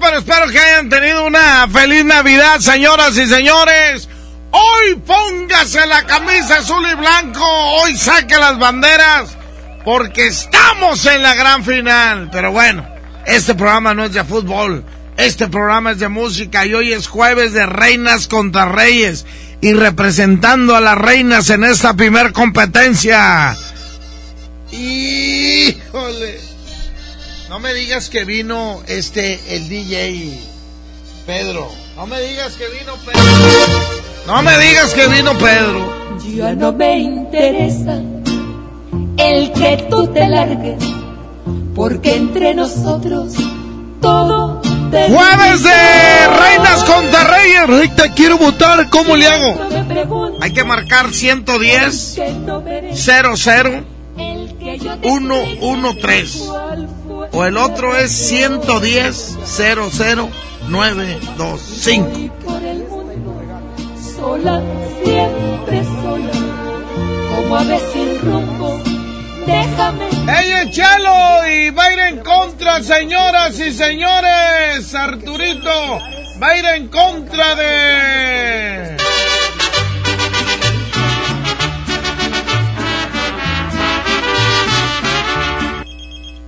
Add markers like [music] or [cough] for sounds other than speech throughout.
Pero espero que hayan tenido una feliz Navidad, señoras y señores. Hoy póngase la camisa azul y blanco, hoy saque las banderas, porque estamos en la gran final. Pero bueno, este programa no es de fútbol, este programa es de música y hoy es jueves de reinas contra reyes y representando a las reinas en esta primer competencia. Híjole. No me digas que vino este, el DJ Pedro. No me digas que vino Pedro. No me digas que vino Pedro. Ya no me interesa el que tú te largues, porque entre nosotros todo te Jueves de Reinas contra Reyes. Rita, quiero votar. ¿Cómo le hago? Hay que marcar 110 que no merezco 00 113. cuál fue o el otro es 110 00 925. Voy por el mundo sola, siempre sola, como ave sin rumbo. Déjame ¡Ey, Chelo! Y va a ir en contra, señoras y señores. Arturito va a ir en contra de...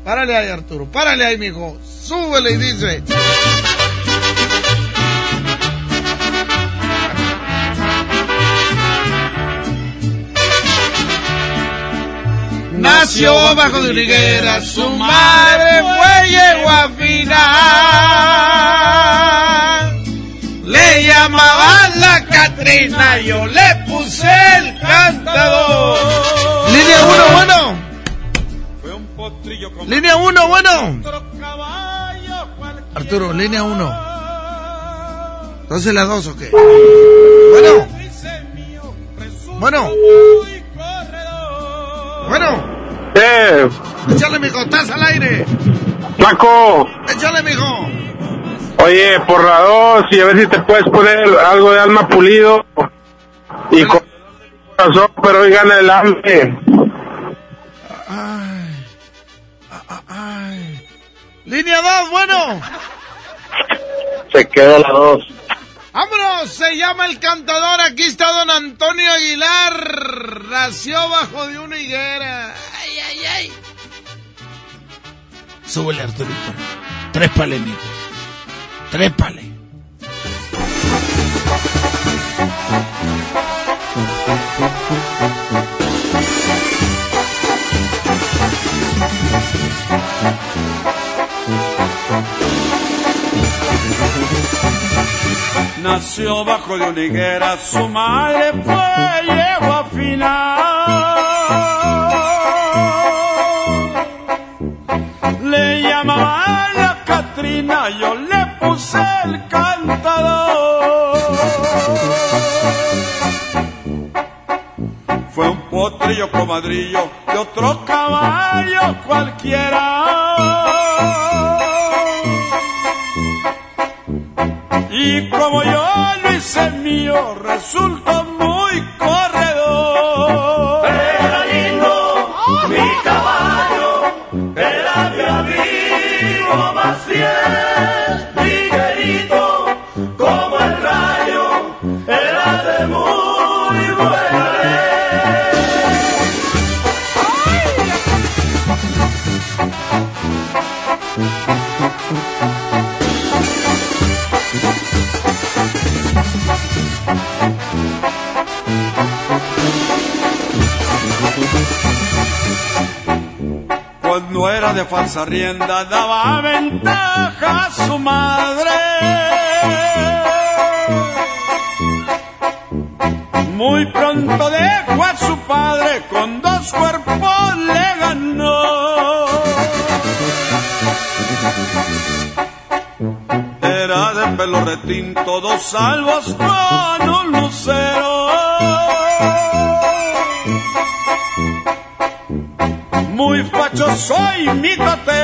Párale ahí, Arturo. Párale ahí, mijo. Súbele y dice... Nació bajo de una su madre fue yegua final. Le llamaban la Catrina, yo le puse el cantador. Línea 1, bueno. Línea 1, bueno. Arturo, línea 1. Entonces la 2 o qué? Bueno. Bueno. Bueno. Eh, Échale, mijo, estás al aire. Paco, Échale, mijo. oye, por la dos y a ver si te puedes poner algo de alma pulido y con corazón, pero hoy gana el hambre. Línea 2, bueno. Se queda la dos. Vámonos, se llama el cantador. Aquí está don Antonio Aguilar. Nació bajo de una higuera. Ay, ay, ay. Súbele, Arturito. Trépale, mijo. Trépale. Nació bajo de una higuera, su madre fue yegua final. Le llamaban la Catrina, yo le puse el cantador. Fue un potrillo comadrillo de otro caballo cualquiera. Como yo lo hice mío, resultó falsa rienda daba ventaja a su madre. Muy pronto dejó a su padre con dos cuerpos le ganó. Era de pelo retinto, dos salvos con un lucero. Soy mi tatero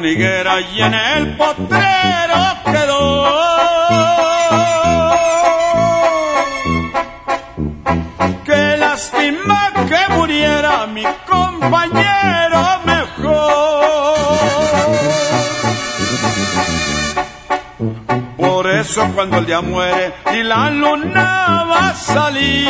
Y en el potrero quedó. Qué lástima que muriera mi compañero mejor. Por eso cuando el día muere y la luna va a salir,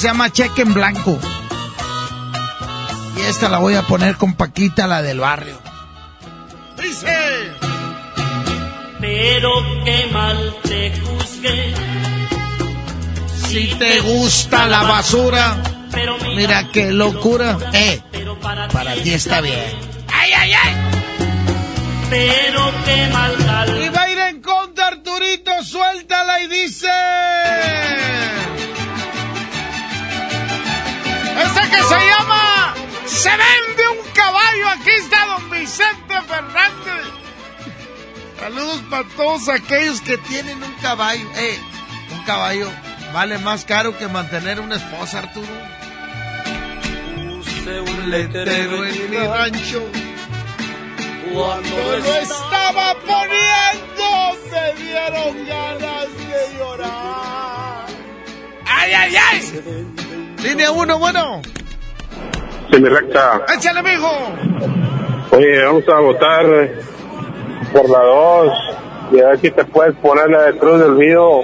se llama Cheque en Blanco. Y esta la voy a poner con Paquita, la del barrio. Dice. Pero qué mal te juzgué. Si te gusta la basura, Pero mira qué locura. Eh, Pero para, para ti está bien. ¡Ay, ay, ay! Pero qué mal Vicente Fernández. Saludos para todos aquellos que tienen un caballo. Eh, un caballo vale más caro que mantener una esposa, Arturo. Puse un Letrero en mi rancho. cuando lo estaba poniendo, me dieron ganas de llorar. ¡Ay, ay, ay! Línea uno, bueno. Sí, mi recta. Échale, mijo. Oye, vamos a votar por la 2. Y a ver si te puedes poner la de Cruz del Vido.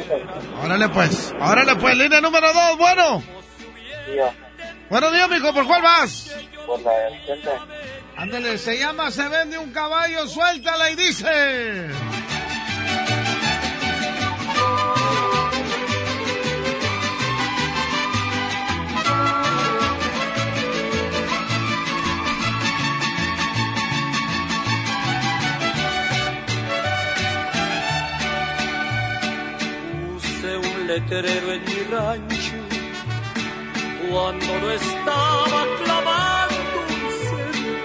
Órale, pues. Órale, pues. Línea número dos, bueno. Buenos días, mijo. ¿Por cuál vas? Por la del Vicente. Ándale, se llama Se vende un caballo, suéltala y dice. Letrero en mi rancho cuando no estaba clavando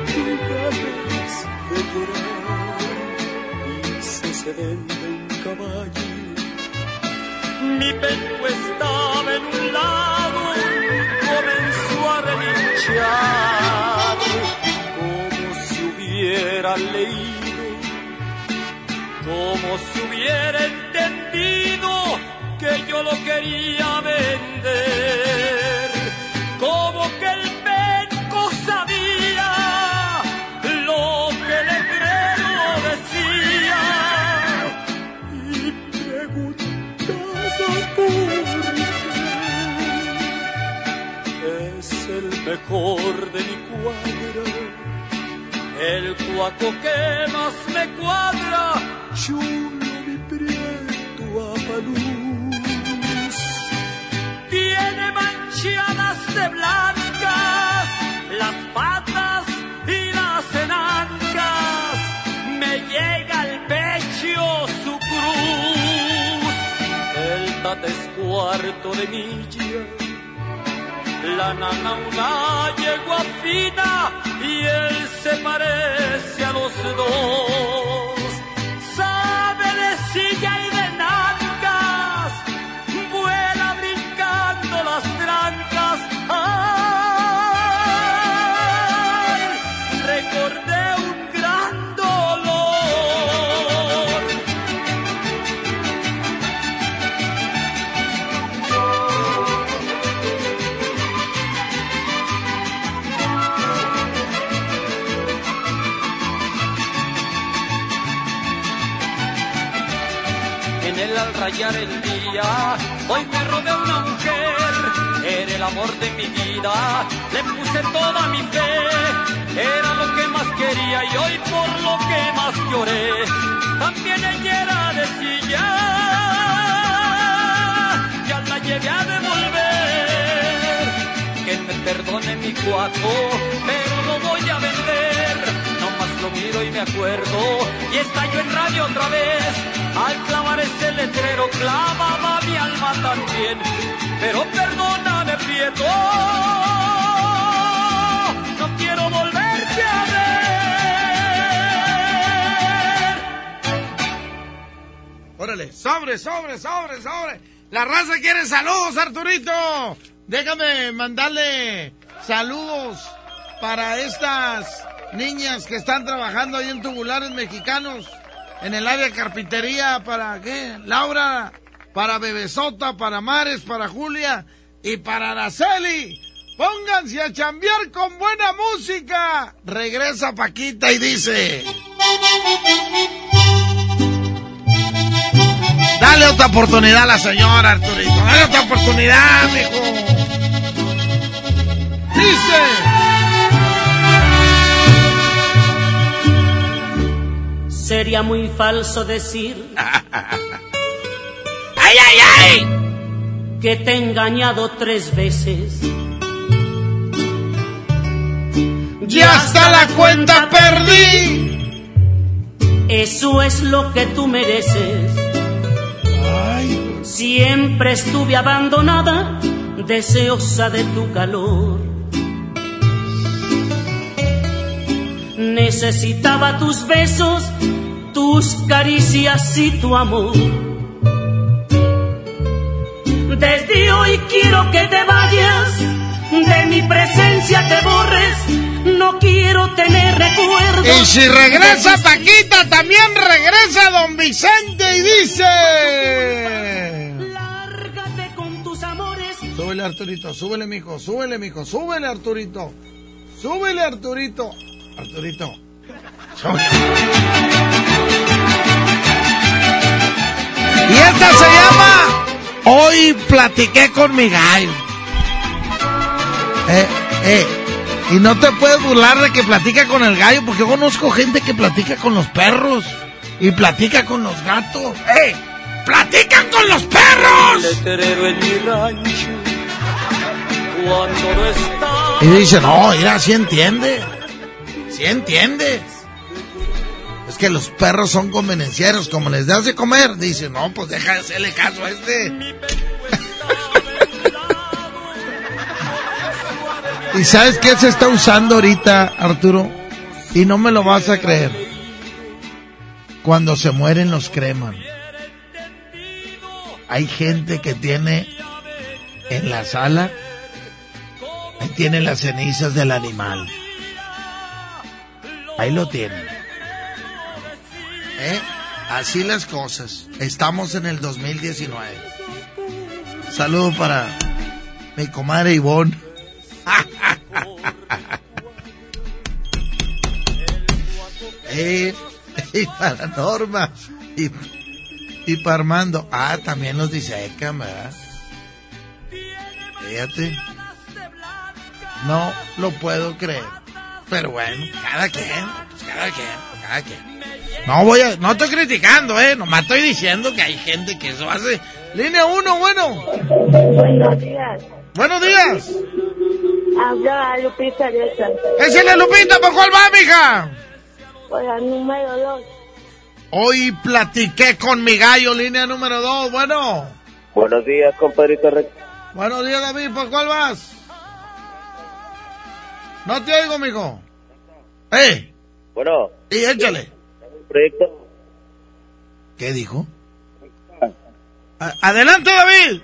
centenares de llorar. Hice se vende un caballo. Mi pecho estaba en un lado, comenzó a relinchar como si hubiera leído como si hubiera entendido que yo lo quería vender, como que el penco sabía lo que el letrero decía. Y preguntaba por qué es el mejor de mi cuadra el cuaco que más me cuadra, chulo mi prieto apaluz manchadas de blancas, las patas y las enancas, me llega al pecho su cruz. El tate es cuarto de milla, la nana una yegua fina y él se parece a los dos. Sabe de hoy me robé una mujer, era el amor de mi vida, le puse toda mi fe, era lo que más quería y hoy por lo que más lloré, también ella era de silla, ya la llevé a devolver, que me perdone mi cuaco, pero lo voy a vender lo miro y me acuerdo y estalló en radio otra vez. Al clavar ese letrero clavaba mi alma también. Pero perdóname, Prieto, no quiero volverte a ver. Órale, sobre, sobre, sobre, sobre. La raza quiere saludos, Arturito. Déjame mandarle saludos para estas niñas que están trabajando ahí en tubulares mexicanos, en el área de carpintería, ¿para qué? Laura, para Bebesota, para Mares, para Julia y para Araceli. Pónganse a chambear con buena música. Regresa Paquita y dice... Dale otra oportunidad a la señora Arturito. Dale otra oportunidad, hijo. Dice... Sería muy falso decir. [laughs] ¡Ay, ay, ay! Que te he engañado tres veces. Ya hasta la cuenta perdí. Eso es lo que tú mereces. Siempre estuve abandonada, deseosa de tu calor. Necesitaba tus besos tus caricias y tu amor. Desde hoy quiero que te vayas, de mi presencia te borres, no quiero tener recuerdos. Y si regresa Paquita, también regresa Don Vicente y dice... Lárgate con tus amores. Súbele Arturito, súbele mijo, súbele mijo, súbele Arturito, súbele Arturito, Arturito. Y esta se llama Hoy platiqué con mi gallo. Eh, eh. Y no te puedes burlar de que platica con el gallo, porque yo conozco gente que platica con los perros y platica con los gatos. ¡Eh! ¡Platican con los perros! Y dice, no, mira, sí entiende. Sí entiende que los perros son convenencieros, como les das de comer, dice, no, pues deja de hacerle caso a este. [laughs] ¿Y sabes qué se está usando ahorita, Arturo? Y no me lo vas a creer. Cuando se mueren los creman. Hay gente que tiene en la sala, ahí tiene las cenizas del animal. Ahí lo tienen. ¿Eh? Así las cosas. Estamos en el 2019. Saludo para mi comadre Ivonne. [laughs] eh, y para Norma. Y, y para Armando. Ah, también nos dice ¿verdad? Fíjate. No lo puedo creer. Pero bueno, cada quien, cada quien, cada quien. No voy a, no estoy criticando, eh, nomás estoy diciendo que hay gente que eso hace. Línea 1, bueno. Buenos días. Buenos días. Habla Lupita. ¿Es la Lupita? ¿Por cuál va, mija? Por la número 2. Hoy platiqué con mi gallo, línea número 2, bueno. Buenos días, compadrito Buenos días, David, ¿por cuál vas? No te oigo, mijo. ¡Eh! Bueno. Y échale proyecto. ¿Qué dijo? Adelante, David.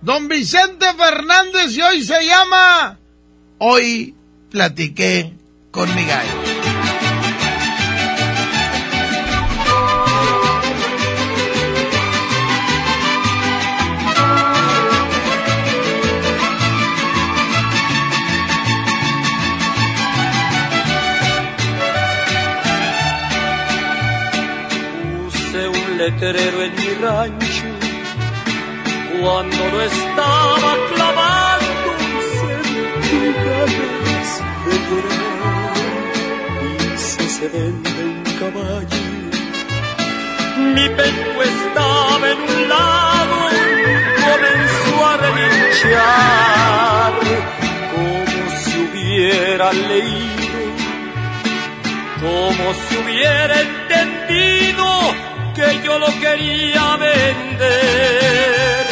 Don Vicente Fernández y hoy se llama Hoy platiqué con mi gallo. Letrero en mi rancho cuando lo estaba clavando sentí de llorar y se vende un caballo. Mi pecho estaba en un lado comenzó a relinchar como si hubiera leído como si hubiera entendido que yo lo quería vender,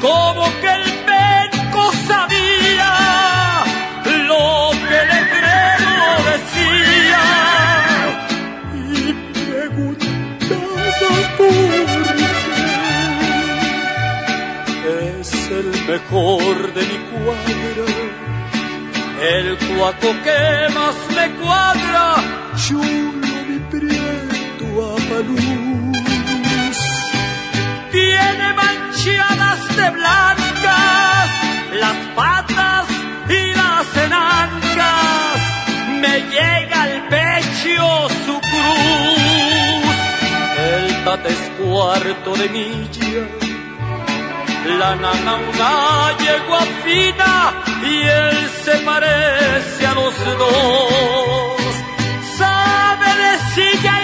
como que el penco sabía lo que el letrero decía. Y preguntaba por qué es el mejor de mi cuadra, el cuaco que más me cuadra, apaluz. Tiene manchadas de blancas las patas y las enancas, me llega al pecho su cruz. El tate es cuarto de milla la nana una yegua fina y él se parece a los dos. Sabe de silla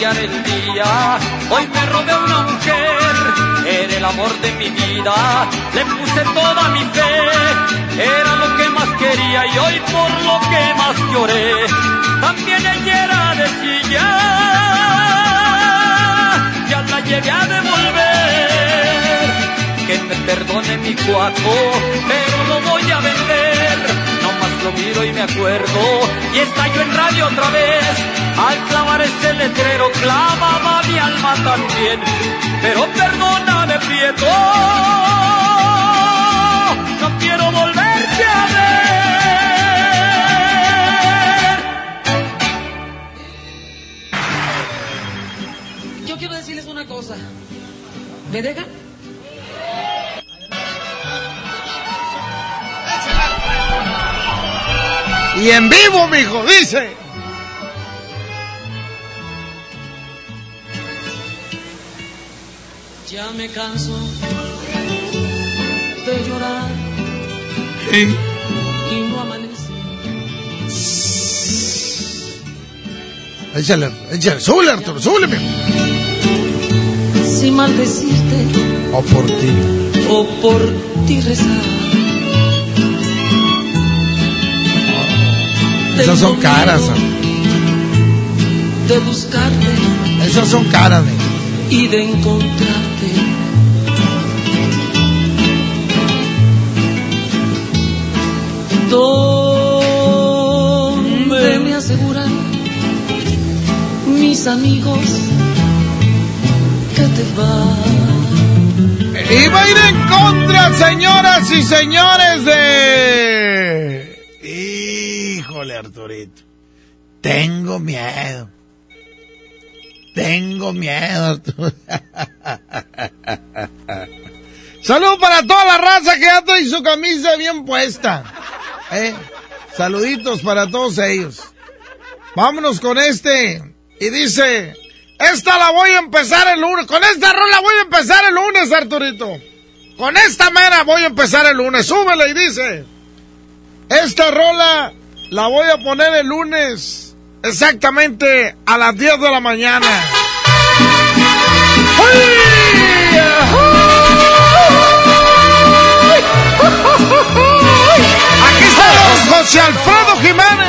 el día. Hoy me robé una mujer, era el amor de mi vida, le puse toda mi fe, era lo que más quería y hoy por lo que más lloré, también ella era de silla, ya la llegué a devolver, que me perdone mi cuaco, pero lo voy a vender, lo miro y me acuerdo, y estalló en radio otra vez, al clavar ese letrero clavaba mi alma también, pero perdóname Prieto, no quiero volverte a ver. Yo quiero decirles una cosa. ¿Me dejan? Y en vivo, mijo, dice. Ya me canso de llorar y no amanece. Échale, échale, súbele, Arturo, súbele, mijo. Sin maldecirte O por ti. o por ti rezar. Esas son caras. De buscarte Esas son caras, y de encontrarte. Donde me aseguran mis amigos que te va. Y va a ir en contra, señoras y señores, de... Tengo miedo. Tengo miedo. [laughs] Salud para toda la raza que ya trae su camisa bien puesta. ¿Eh? Saluditos para todos ellos. Vámonos con este. Y dice, esta la voy a empezar el lunes. Con esta rola voy a empezar el lunes, Arturito. Con esta mera voy a empezar el lunes. Súbele y dice, esta rola la voy a poner el lunes exactamente a las 10 de la mañana. Aquí está José Alfredo Jiménez.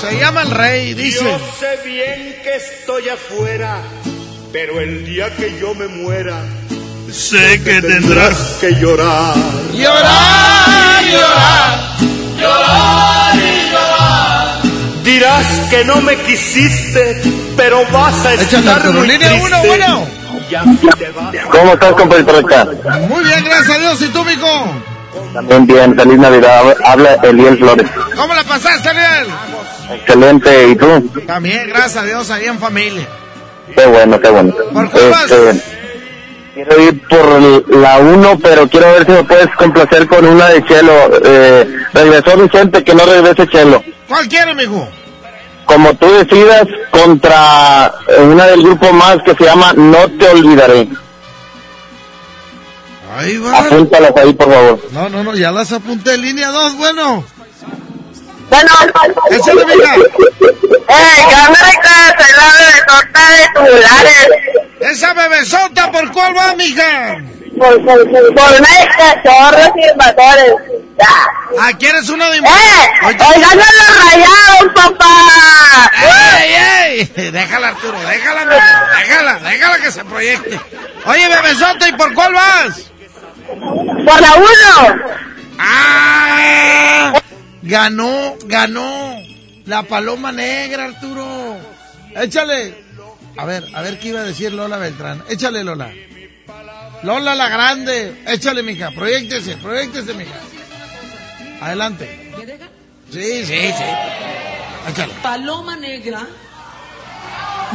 Se llama el rey, dice. Yo sé bien que estoy afuera, pero el día que yo me muera, sé que tendrás que llorar. Llorar, llorar, llorar. Dirás que no me quisiste, pero vas a estar muy Línea triste. uno, bueno. ¿Cómo estás, compadre? Muy bien, gracias a Dios. ¿Y tú, mijo? También bien, feliz Navidad. Habla Eliel Flores. ¿Cómo la pasaste, Ariel? Excelente, ¿y tú? También, gracias a Dios, ahí en familia. Qué bueno, qué bueno. ¿Por vas? Este, quiero ir por la 1, pero quiero ver si me puedes complacer con una de Chelo. Eh, regresó Vicente, que no regrese Chelo. ¿Cuál quieres, mijo? Como tú decidas, contra eh, una del grupo más que se llama No Te Olvidaré. Ahí va. Apúntalas ahí, por favor. No, no, no, ya las apunté. Línea 2, bueno. Bueno, Échale, mija. eh, me recuerdas el lado de de tubulares. Esa bebesota, ¿por cuál va, mija? Por, por, por, por unos cachorros y invasores. Ah, ¿quieres una de... ¡Eh! ¡Oigan los rayados, papá! ¡Ey, ey! Déjala, Arturo, déjala. Déjala, déjala que se proyecte. Oye, bebesota, ¿y por cuál vas? Por la uno. ¡Ah! Ganó, ganó. La paloma negra, Arturo. Échale. A ver, a ver qué iba a decir Lola Beltrán. Échale, Lola. Lola la grande. Échale, mija. Proyectese, proyectese, mija. Adelante. Sí, sí, sí. Échale. Paloma Negra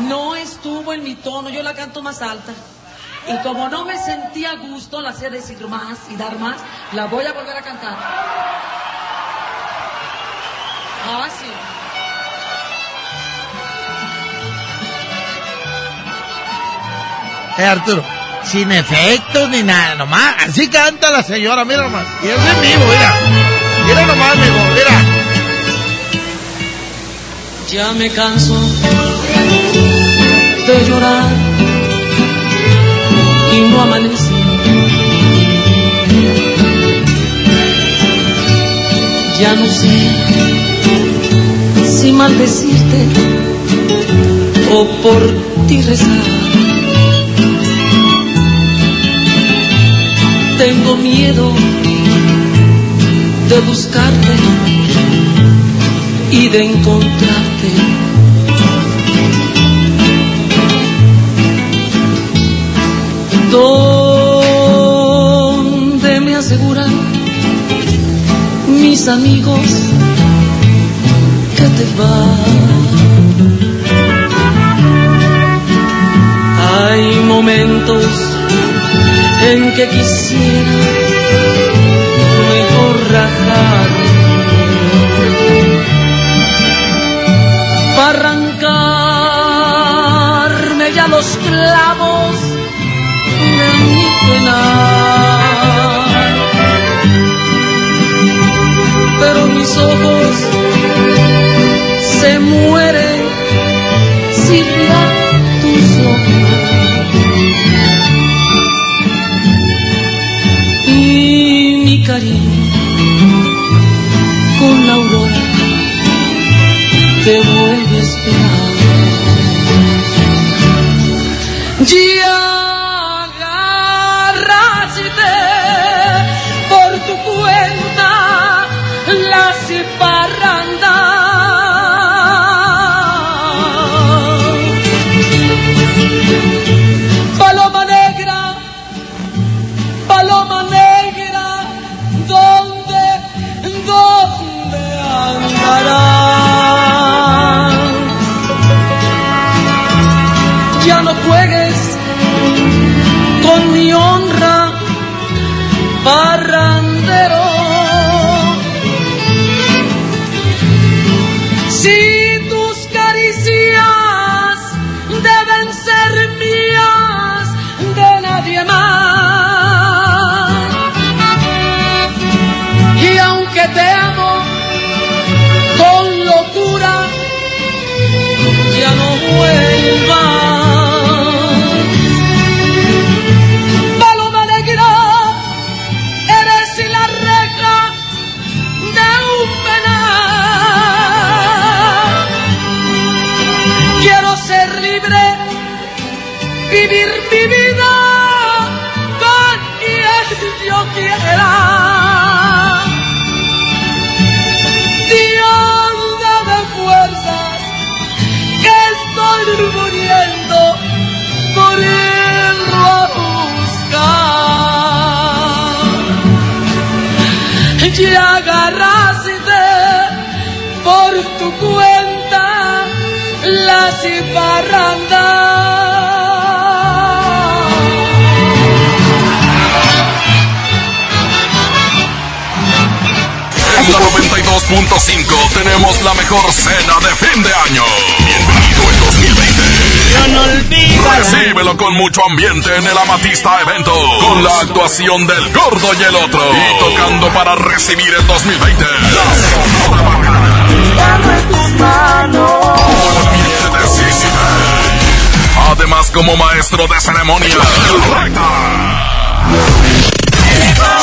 no estuvo en mi tono, yo la canto más alta. Y como no me sentía a gusto, la hacía decir más y dar más, la voy a volver a cantar. Ah, sí. Eh, Arturo. Sin efectos ni nada, nomás. Así canta la señora, mira nomás. Y es en vivo, mira. Mira nomás, mijo, mira. Ya me canso de llorar y no amanece. Ya no sé si maldecirte o por ti rezar. Tengo miedo de buscarte y de encontrarte. Donde me aseguran mis amigos Hay momentos en que quisiera mejor rajar arrancarme ya los clavos de mi penar. Pero mis ojos se mueren si miran tus ojos. Y mi cariño con la 92.5 tenemos la mejor cena de fin de año. Bienvenido el 2020. no olvido. Recíbelo con mucho ambiente en el Amatista Evento. Con la actuación del gordo y el otro. Y tocando para recibir el 2020. Además, como maestro de ceremonia.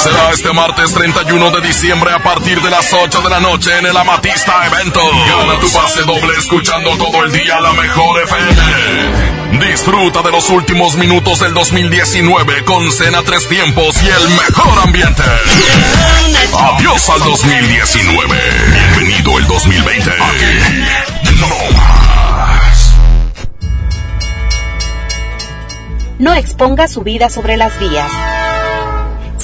Será este martes 31 de diciembre a partir de las 8 de la noche en el Amatista Evento. Gana tu pase doble escuchando todo el día la mejor FM. Disfruta de los últimos minutos del 2019 con cena tres tiempos y el mejor ambiente. Adiós al 2019. Bienvenido el 2020. Aquí no más. No exponga su vida sobre las vías.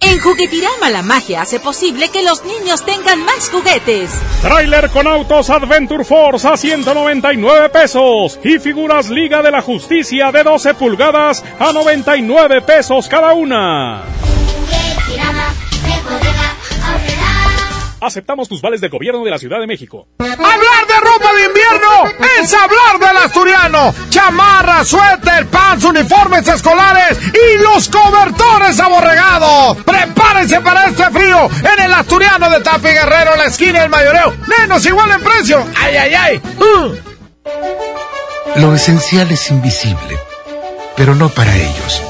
En Juguetirama la magia hace posible que los niños tengan más juguetes. Trailer con autos Adventure Force a 199 pesos y figuras Liga de la Justicia de 12 pulgadas a 99 pesos cada una. Aceptamos tus vales del gobierno de la Ciudad de México. Hablar ropa de invierno es hablar del asturiano. Chamarra, suéter, pants, uniformes escolares y los cobertores aborregados. Prepárense para este frío en el asturiano de Tapi Guerrero, la esquina del mayoreo. Menos igual en precio. ¡Ay, ay, ay! Uh. Lo esencial es invisible, pero no para ellos.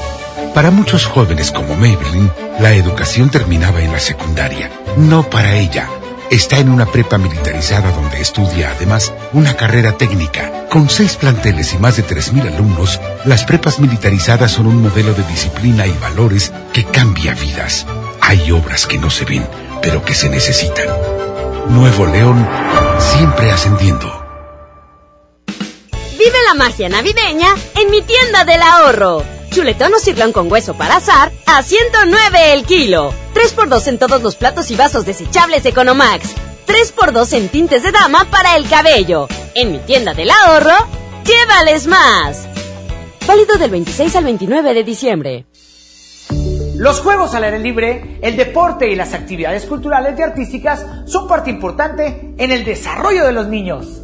Para muchos jóvenes como Maybelline, la educación terminaba en la secundaria. No para ella. Está en una prepa militarizada donde estudia además una carrera técnica. Con seis planteles y más de 3.000 alumnos, las prepas militarizadas son un modelo de disciplina y valores que cambia vidas. Hay obras que no se ven, pero que se necesitan. Nuevo León, siempre ascendiendo. Vive la magia navideña en mi tienda del ahorro chuletón o sirlón con hueso para azar a 109 el kilo. 3x2 en todos los platos y vasos desechables Economax. 3x2 en tintes de dama para el cabello. En mi tienda del ahorro, llévales más. Válido del 26 al 29 de diciembre. Los juegos al aire libre, el deporte y las actividades culturales y artísticas son parte importante en el desarrollo de los niños.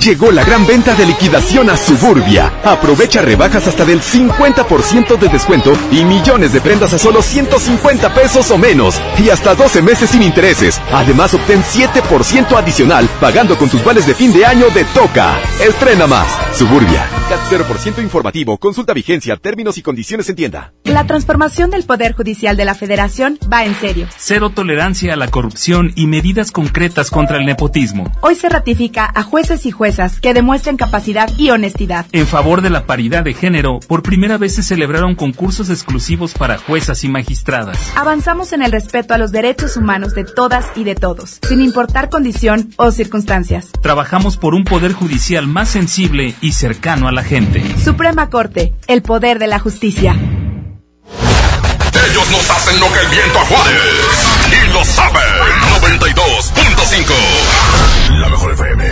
Llegó la gran venta de liquidación a Suburbia. Aprovecha rebajas hasta del 50% de descuento y millones de prendas a solo 150 pesos o menos. Y hasta 12 meses sin intereses. Además, obtén 7% adicional pagando con tus vales de fin de año de Toca. Estrena más. Suburbia. CAT 0% informativo. Consulta vigencia, términos y condiciones en tienda. La transformación del Poder Judicial de la Federación va en serio. Cero tolerancia a la corrupción y medidas concretas contra el nepotismo. Hoy se ratifica a jueces y juezas que demuestren capacidad y honestidad. En favor de la paridad de género, por primera vez se celebraron concursos exclusivos para juezas y magistradas. Avanzamos en el respeto a los derechos humanos de todas y de todos, sin importar condición o circunstancias. Trabajamos por un poder judicial más sensible y cercano a la gente. Suprema Corte, el poder de la justicia. Ellos nos hacen lo que el viento a Juárez. Y lo saben. 92.5. La mejor FM.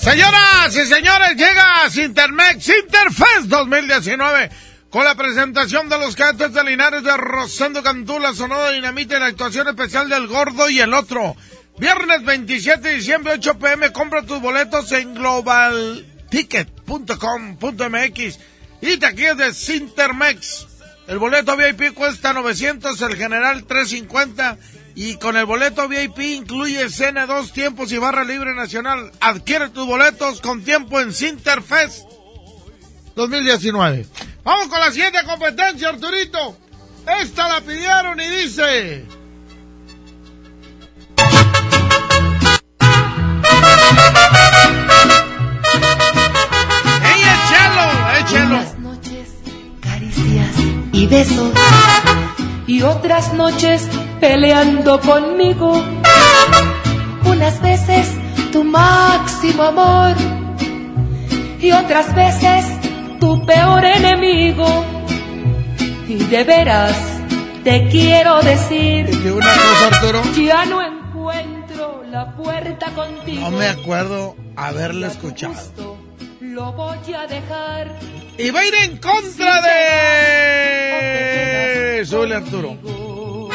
Señoras y señores, llega Sintermex Interfest 2019 con la presentación de los cantos de Linares de Rosendo Cantula, Sonora Dinamita y la actuación especial del Gordo y el Otro. Viernes 27 de diciembre, 8 pm, compra tus boletos en globalticket.com.mx y taquillas de Sintermex. El boleto VIP cuesta 900, el general 350 y con el boleto VIP incluye cena dos tiempos y barra libre nacional. Adquiere tus boletos con tiempo en Sinterfest 2019. Vamos con la siguiente competencia, Arturito. Esta la pidieron y dice... ¡Ey, échalo! ¡Échalo! Unas noches, caricias y besos. Y otras noches peleando conmigo. Unas veces tu máximo amor. Y otras veces tu peor enemigo. Y de veras te quiero decir. una cosa, Arturo. Ya no encuentro la puerta contigo. No me acuerdo haberla escuchado. Lo voy a dejar. Y va a ir en contra de... Arturo.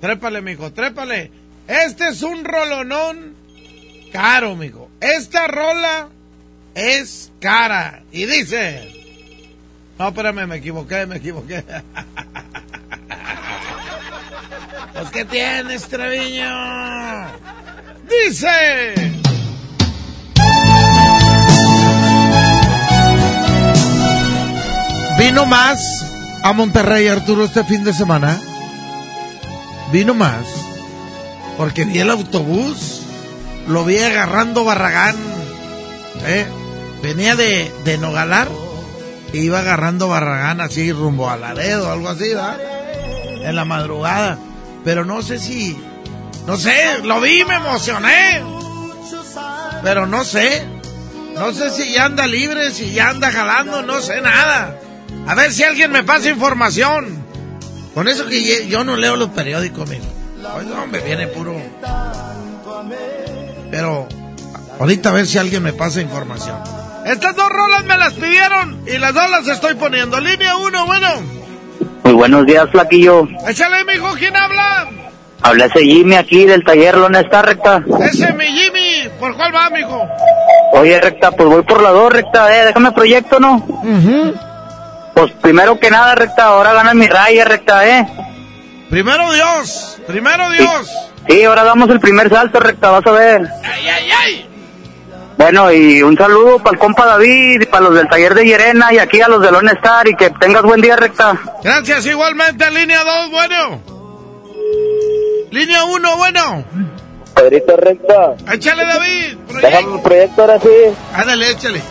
Trépale, mijo, trépale. Este es un rolonón caro, mijo. Esta rola es cara. Y dice... No, espérame, me equivoqué, me equivoqué. [laughs] Pues, ¿qué tienes, Treviño? Dice... Vino más a Monterrey, Arturo, este fin de semana. Vino más. Porque vi el autobús. Lo vi agarrando Barragán. ¿eh? Venía de, de Nogalar. E iba agarrando Barragán así rumbo a Laredo, algo así, ¿verdad? En la madrugada. Pero no sé si. No sé, lo vi, me emocioné. Pero no sé. No sé si ya anda libre, si ya anda jalando, no sé nada. A ver si alguien me pasa información. Con eso que yo no leo los periódicos, amigo. Pues no, me viene puro. Pero ahorita a ver si alguien me pasa información. Estas dos rolas me las pidieron y las dos las estoy poniendo. Línea uno, bueno. Muy buenos días, Flaquillo. Échale, mijo, ¿quién habla? Habla ese Jimmy aquí del taller Lona está recta. Ese es mi Jimmy. ¿Por cuál va, mijo? Oye, recta, pues voy por la dos, recta, eh, déjame proyecto, ¿no? Pues primero que nada, recta, ahora gana mi raya, recta, eh. Primero Dios, primero Dios. Sí, ahora damos el primer salto, recta, vas a ver. Bueno, y un saludo para el compa David y para los del taller de Llerena y aquí a los de Lone Star y que tengas buen día, recta. Gracias igualmente, línea 2, bueno. Línea 1, bueno. Pedrito recta. Échale, David. Déjame un proyecto ahora sí. Ándale, échale.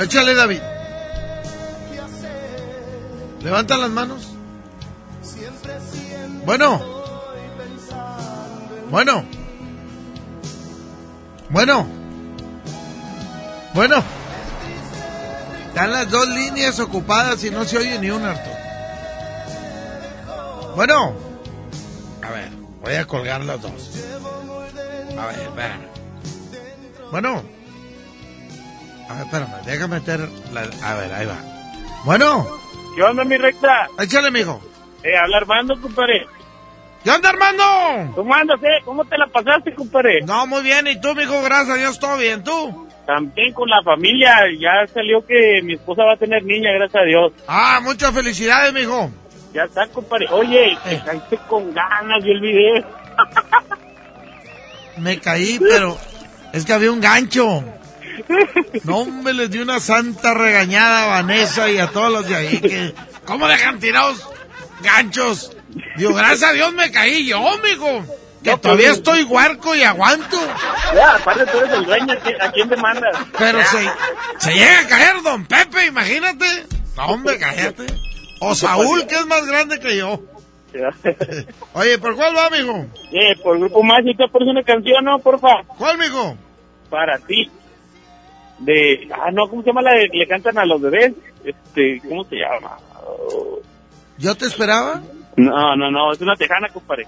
Échale, David. Levanta las manos. Bueno. Bueno. Bueno. Bueno. Están las dos líneas ocupadas y no se oye ni un harto. Bueno. A ver, voy a colgar las dos. A ver, espérame. Bueno. A ver, espérame, déjame meter la... A ver, ahí va. Bueno. ¿Qué onda, mi recta? Échale, mijo. Eh, habla Armando, compadre. ¿Qué onda, Armando? ¿Cómo andas, eh? ¿Cómo te la pasaste, compadre? No, muy bien. ¿Y tú, mijo? Gracias a Dios, todo bien. ¿Tú? También con la familia, ya salió que mi esposa va a tener niña, gracias a Dios. Ah, muchas felicidades, mijo. Ya está, compadre. Oye, te caíste con ganas, yo el video. [laughs] Me caí, pero es que había un gancho. No, hombre, les di una santa regañada a Vanessa y a todos los de ahí. Que, ¿Cómo dejan tirados ganchos? Digo, gracias a Dios me caí yo, mijo. Que todavía estoy huarco y aguanto. Ya, aparte tú eres el dueño, ¿a quién- ¿a quién demandas? Pero se, se llega a caer don Pepe, imagínate. No, hombre, cállate. O [laughs] Saúl, que es más grande que yo. [laughs] Oye, ¿por cuál va, mijo? Eh, por el grupo más, ¿y te pones una canción, no, porfa? ¿Cuál, mijo? Para ti. De, ah, no, ¿cómo se llama la de que le cantan a los bebés? Este, ¿cómo se llama? ¿Yo te esperaba? No, no, no, es una tejana, compadre.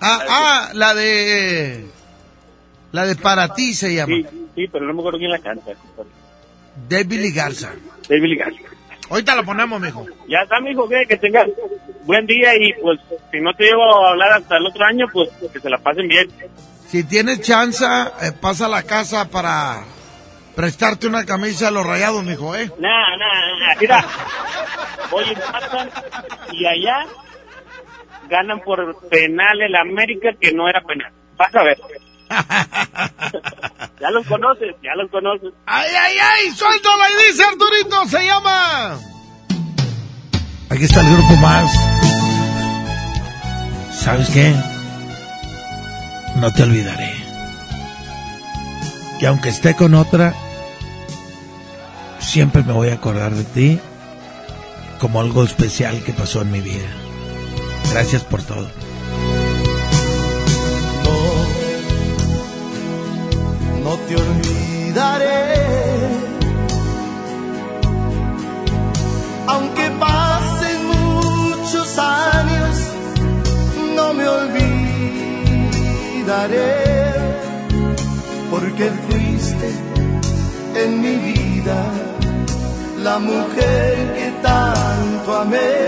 Ah, ah, la de... La de Para ti se llama. Sí, sí, pero no me acuerdo quién la canta, compadre. Billy Garza. De Billy Garza. Ahorita la ponemos, mijo. Ya está, mijo, que, que tengas buen día y pues si no te llevo a hablar hasta el otro año, pues que se la pasen bien. Si tienes chance, eh, pasa a la casa para prestarte una camisa a los rayados, mijo, ¿eh? Nah, nah, nah, mira. Hoy empatan y allá ganan por penal el América que no era penal. Vas a ver. [laughs] ya los conoces, ya los conoces. ¡Ay, ay, ay! ¡Suéltala! Y dice Arturito, se llama... Aquí está el grupo más. ¿Sabes qué? No te olvidaré. Que aunque esté con otra, siempre me voy a acordar de ti como algo especial que pasó en mi vida. Gracias por todo. no te olvidaré. Aunque pasen muchos años, no me olvidaré. Porque fuiste en mi vida la mujer que tanto amé,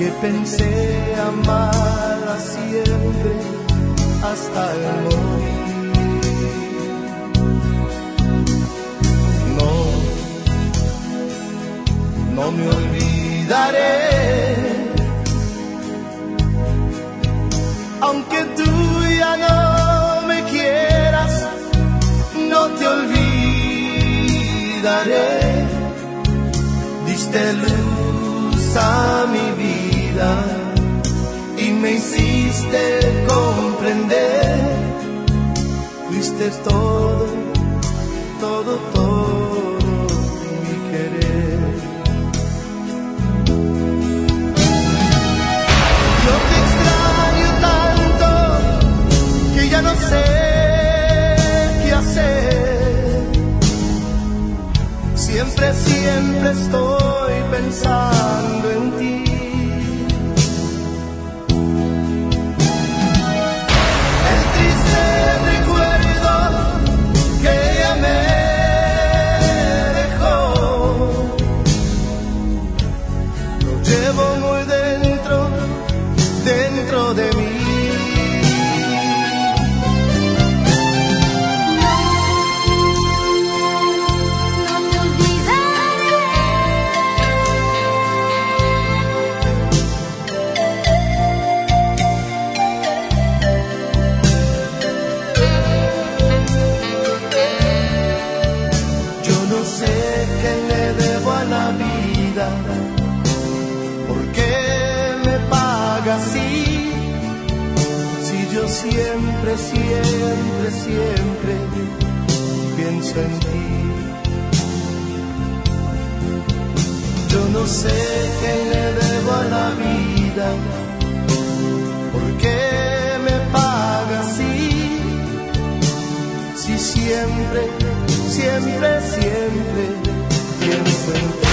que pensé amar siempre hasta el morir. no me olvidaré. Aunque tú ya no me quieras, no te olvidaré. Diste luz a mi vida y me hiciste comprender. Fuiste todo, todo, todo mi querer. Yo te extraño tanto que ya no sé qué hacer. Siempre, siempre estoy pensando en ti. Siempre, siempre, pienso en ti. Yo no sé qué le debo a la vida, por qué me paga así, si siempre, siempre, siempre pienso en ti.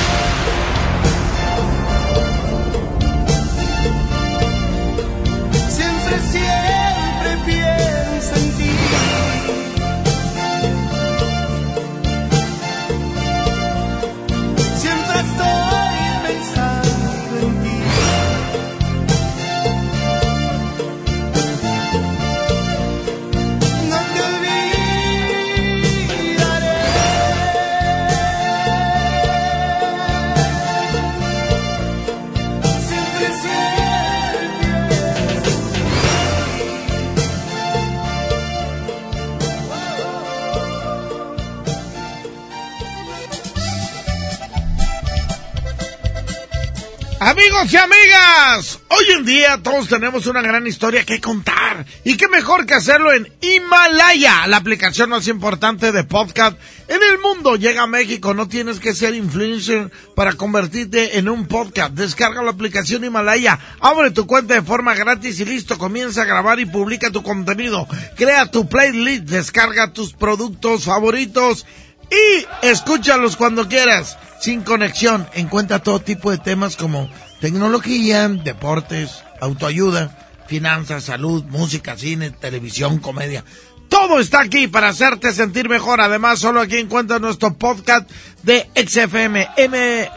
Amigos y amigas, hoy en día todos tenemos una gran historia que contar. Y qué mejor que hacerlo en Himalaya, la aplicación más importante de podcast en el mundo. Llega a México, no tienes que ser influencer para convertirte en un podcast. Descarga la aplicación Himalaya, abre tu cuenta de forma gratis y listo. Comienza a grabar y publica tu contenido. Crea tu playlist, descarga tus productos favoritos y escúchalos cuando quieras, sin conexión. Encuentra todo tipo de temas como tecnología, deportes, autoayuda, finanzas, salud, música, cine, televisión, comedia. Todo está aquí para hacerte sentir mejor. Además, solo aquí encuentras nuestro podcast de XFM, M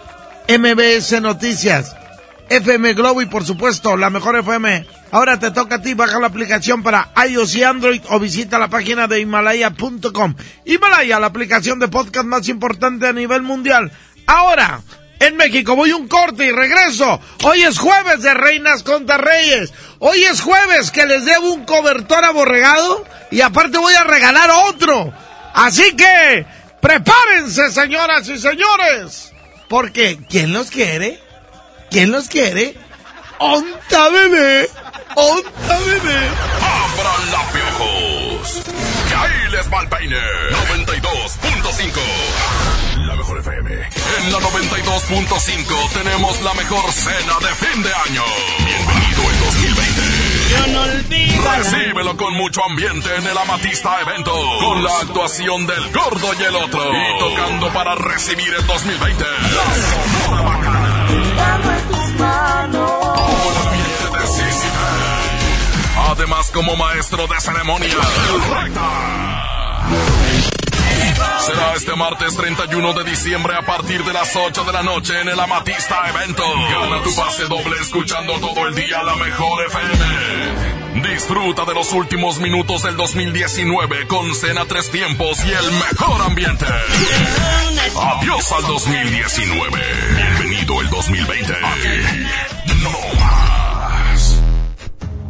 MBS Noticias, FM Globo y por supuesto la mejor FM. Ahora te toca a ti, baja la aplicación para iOS y Android o visita la página de Himalaya.com. Himalaya, la aplicación de podcast más importante a nivel mundial. Ahora, en México voy un corte y regreso. Hoy es jueves de Reinas contra Reyes. Hoy es jueves que les debo un cobertor aborregado y aparte voy a regalar otro. Así que, prepárense señoras y señores. Porque, ¿quién los quiere? ¿Quién los quiere? ¡Onta bebé! ¡Onta bebé! ¡Abran la piojos! ¡Que ahí les va el peine! 92.5 La mejor FM. En la 92.5 tenemos la mejor cena de fin de año. Bienvenido el 2020. Yo no olvido. Recíbelo con mucho ambiente en el Amatista Evento. Con la actuación del gordo y el otro. Y tocando para recibir el 2020. La Sonora Bacana. Además, como maestro de ceremonia, el Recta. Será este martes 31 de diciembre a partir de las 8 de la noche en el Amatista Evento. Gana tu pase doble escuchando todo el día la mejor FM. Disfruta de los últimos minutos del 2019 con cena tres tiempos y el mejor ambiente. Adiós al 2019. Bienvenido el 2020. Aquí no.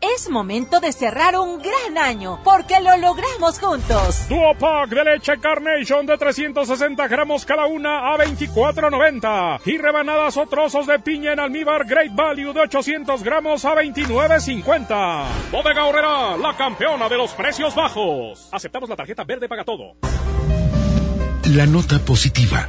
Es momento de cerrar un gran año porque lo logramos juntos. Duo pack de leche Carnation de 360 gramos cada una a 24.90 y rebanadas o trozos de piña en almíbar Great Value de 800 gramos a 29.50. Bodega Horrera, la campeona de los precios bajos. Aceptamos la tarjeta verde paga todo. La nota positiva.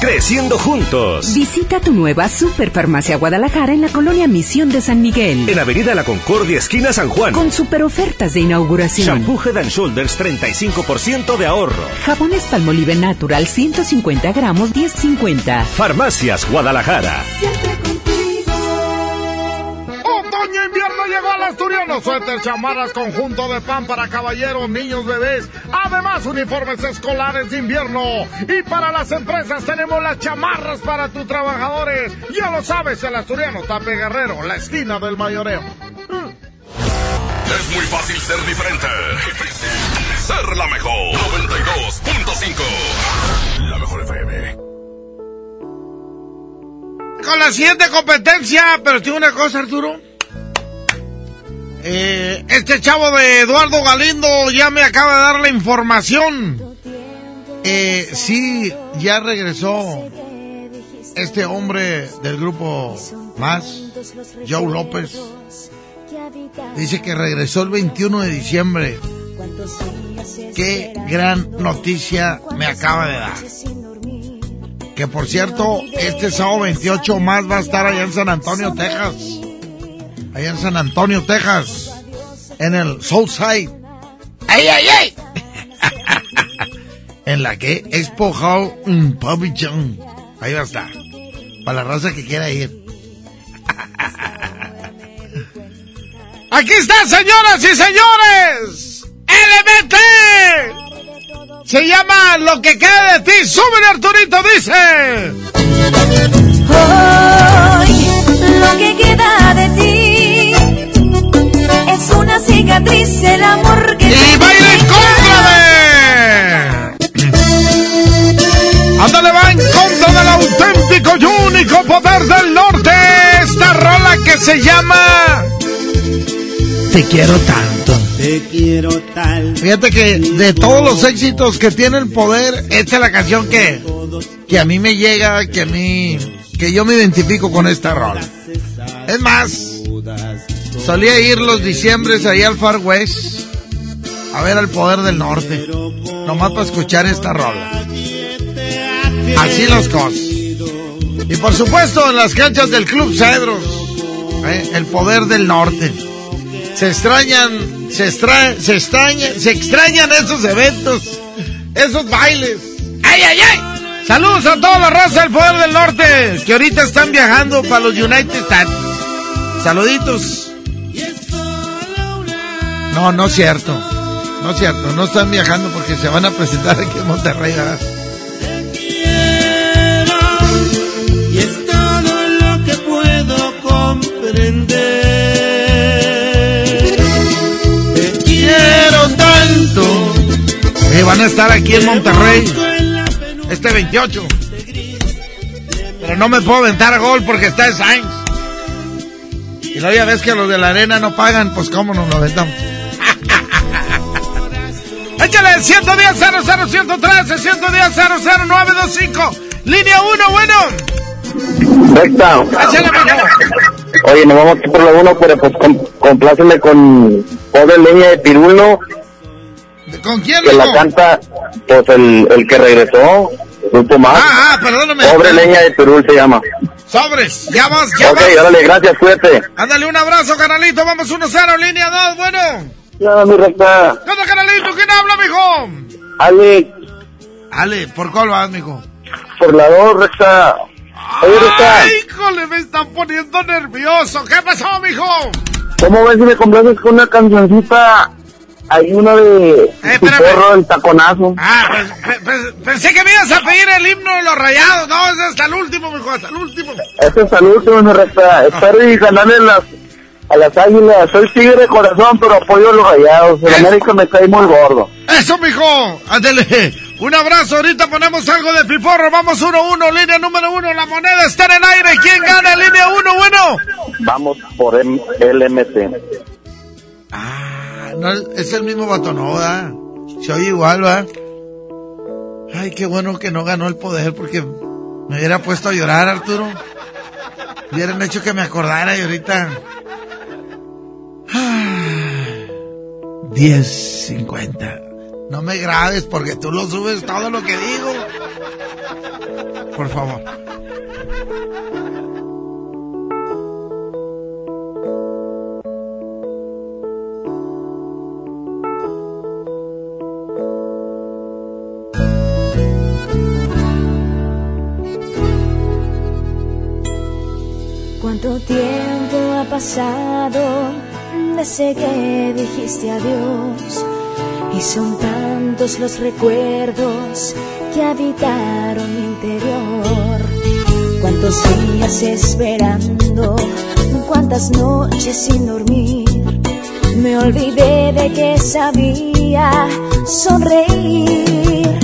Creciendo juntos. Visita tu nueva Superfarmacia Guadalajara en la colonia Misión de San Miguel. En Avenida La Concordia, esquina San Juan. Con super ofertas de inauguración. Shampoo Head and Shoulders 35% de ahorro. Jabones Palmolive Natural 150 gramos 10.50. Farmacias Guadalajara. Otoño invierno llegó al asturiano. Suéter, chamarras, conjunto de pan para caballeros, niños, bebés. Además, uniformes escolares de invierno. Y para las empresas tenemos las chamarras para tus trabajadores. Ya lo sabes, el asturiano Tape Guerrero, la esquina del mayoreo. Es muy fácil ser diferente. Ser la mejor. 92.5. La mejor FM. Con la siguiente competencia, pero tiene una cosa, Arturo. Eh, este chavo de Eduardo Galindo ya me acaba de dar la información. Eh, sí, ya regresó este hombre del grupo Más, Joe López. Dice que regresó el 21 de diciembre. Qué gran noticia me acaba de dar. Que por cierto, este sábado 28 más va a estar allá en San Antonio, Texas. Allá en San Antonio, Texas. En el Southside. ¡Ay, ay, ay! en la que Expo Hall Pavilion. Ahí va a estar. Para la raza que quiera ir. [laughs] Aquí está, señoras y señores. LMT. Se llama Lo que queda de ti. Súbele, Arturito, dice. Hoy lo que queda de ti cicatriz, el amor que ¡Y baila en contra de! ¡Ándale, va en contra del auténtico y único poder del norte! Esta rola que se llama... Te quiero tanto. Te quiero tal. Fíjate que de todos los éxitos que tiene el poder, esta es la canción que, que a mí me llega, que a mí, que yo me identifico con esta rola. Es más, solía ir los diciembres ahí al Far West a ver al poder del norte, nomás para escuchar esta rola. Así las cosas. Y por supuesto en las canchas del Club Cedros, ¿eh? el poder del norte. Se extrañan, se extra, se extrañan, se extrañan esos eventos, esos bailes. ¡Ay, ay, ay! Saludos a toda la raza del poder del norte que ahorita están viajando para los United States. Saluditos. No, no es cierto. No es cierto. No están viajando porque se van a presentar aquí en Monterrey. ¿verdad? Y es todo lo que puedo comprender. Te quiero tanto. Eh, van a estar aquí en Monterrey este 28. Pero no me puedo aventar a gol porque está en Sainz. Y luego ya ves que los de la arena no pagan, pues cómo nos lo aventamos. Échale 110 00 113 110 00925 Línea 1, bueno. Recta. Oye, nos vamos por la uno, pero pues com- compláceme con pobre leña de pirulo. ¿Con quién, Que la canta, pues el, el que regresó, el grupo más. Ah, ah, perdóname. Pobre leña de pirul se llama. Sobres, ya vas, ya Ok, vas. órale, gracias, cuídate. Ándale un abrazo, canalito. Vamos 1-0, línea 2, bueno. Ya, mi recta. ¿Qué onda, canalito? ¿Quién habla, mijo? Ale, Ale, ¿por cuál vas, mijo? por la dos, recta. Oye, recta, Ay, híjole, me están poniendo nervioso. ¿Qué pasó, mijo? ¿cómo ves si me complaces con una cancioncita? Hay una de tu perro, el taconazo. Ah, pues, pe- pe- pensé que me ibas a pedir el himno de los rayados. No, es hasta el último, mijo, hasta el último. Este es el último, mi recta. Espero y ganarle las, a las águilas. Soy tigre de corazón, pero apoyo a los rayados. El América me cae muy gordo. Eso, mijo. Ándale. Un abrazo, ahorita ponemos algo de piporro, vamos 1-1, línea número 1, la moneda está en el aire, ¿quién gana línea 1, bueno? Vamos por M LMT. Ah, no, es el mismo vato, no, ¿verdad? Se oye igual, ¿verdad? Ay, qué bueno que no ganó el poder porque me hubiera puesto a llorar, Arturo. Hubieran hecho que me acordara y ahorita... 10.50. No me grabes porque tú lo subes todo lo que digo. Por favor. ¿Cuánto tiempo ha pasado desde que dijiste adiós? Y son tantos los recuerdos que habitaron mi interior. Cuántos días esperando, cuántas noches sin dormir. Me olvidé de que sabía sonreír.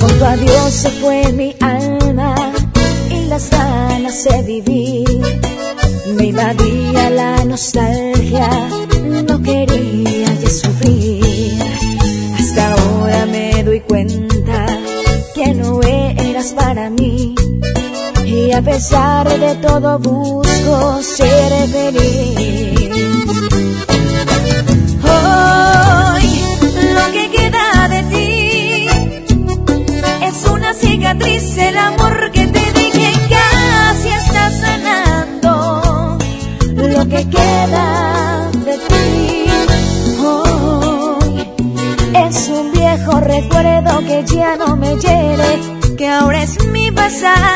Con tu adiós se fue mi alma y las ganas de vivir. Me invadía la nostalgia, no quería ya sufrir. Hasta ahora me doy cuenta que no eras para mí. Y a pesar de todo busco ser feliz. Hoy lo que queda de ti es una cicatriz, el amor que Que queda de ti hoy es un viejo recuerdo que ya no me hiere, que ahora es mi pasado.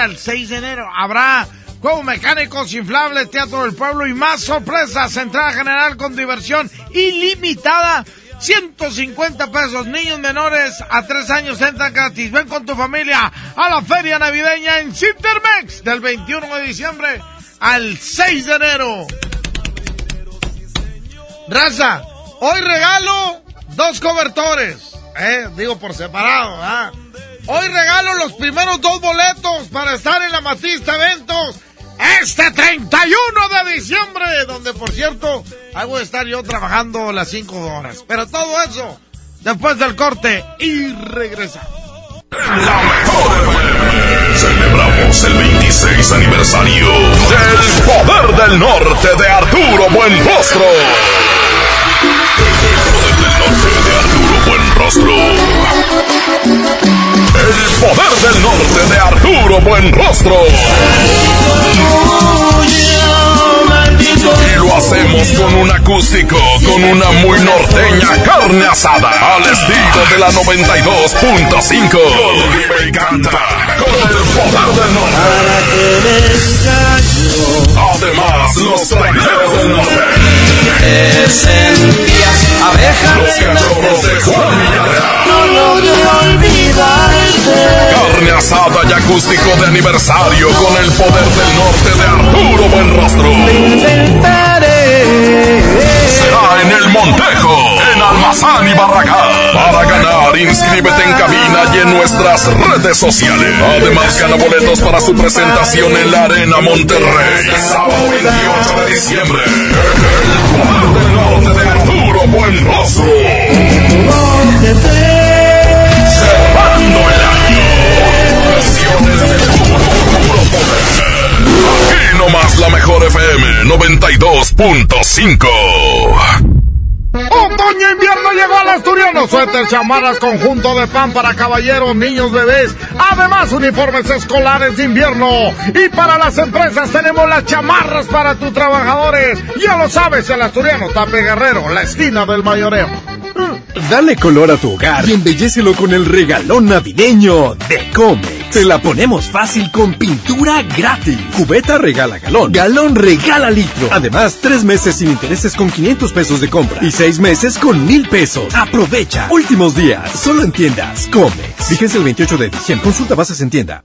Al 6 de enero habrá juegos mecánicos, inflables, teatro del pueblo y más sorpresas. Entrada general con diversión ilimitada. 150 pesos. Niños menores a 3 años entran gratis. Ven con tu familia a la feria navideña en Cintermex del 21 de diciembre al 6 de enero. Raza, hoy regalo dos cobertores. Eh, digo por separado, ¿ah? Hoy regalo los primeros dos boletos para estar en la Matista Eventos este 31 de diciembre, donde por cierto, a estar yo trabajando las 5 horas. Pero todo eso después del corte y regresa. La mejor Celebramos el 26 aniversario del Poder del Norte de Arturo Buenrostro. El Poder del Norte de Arturo Buenrostro. El Poder del Norte de Arturo Buenrostro. Y lo hacemos con un acústico, con una muy norteña carne asada, al estilo de la 92.5. Vive y canta con el poder del norte. Además, los traineros del norte. Olvidarte. Carne asada y acústico de aniversario con el poder del norte de Arturo Buenrostro. Será en el Montejo, en Almazán y Barragán. Para ganar, inscríbete en cabina y en nuestras redes sociales. Además, gana boletos para su presentación en la Arena Monterrey. Sábado 28 de diciembre. El poder del norte de Arturo Buenrostro. Poder. Aquí nomás la mejor FM 92.5. Otoño invierno llegó al asturiano. Suéter, chamarras, conjunto de pan para caballeros, niños, bebés. Además, uniformes escolares de invierno. Y para las empresas tenemos las chamarras para tus trabajadores. Ya lo sabes, el asturiano Tape Guerrero, la esquina del mayoreo. Dale color a tu hogar y embellecelo con el regalón navideño de Comex. Te la ponemos fácil con pintura gratis. Cubeta regala galón. Galón regala litro. Además, tres meses sin intereses con 500 pesos de compra. Y seis meses con mil pesos. Aprovecha. Últimos días. Solo en tiendas. Comex. Fíjense el 28 de diciembre. Consulta bases en tienda.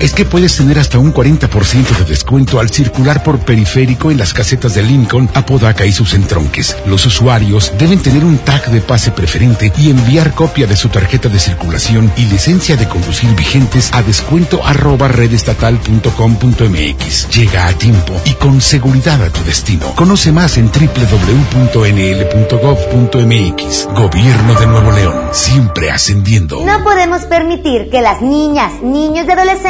es que puedes tener hasta un 40% de descuento al circular por periférico en las casetas de Lincoln, Apodaca y sus entronques. Los usuarios deben tener un tag de pase preferente y enviar copia de su tarjeta de circulación y licencia de conducir vigentes a descuento arroba redestatal.com.mx. Llega a tiempo y con seguridad a tu destino. Conoce más en www.nl.gov.mx. Gobierno de Nuevo León, siempre ascendiendo. No podemos permitir que las niñas, niños y adolescentes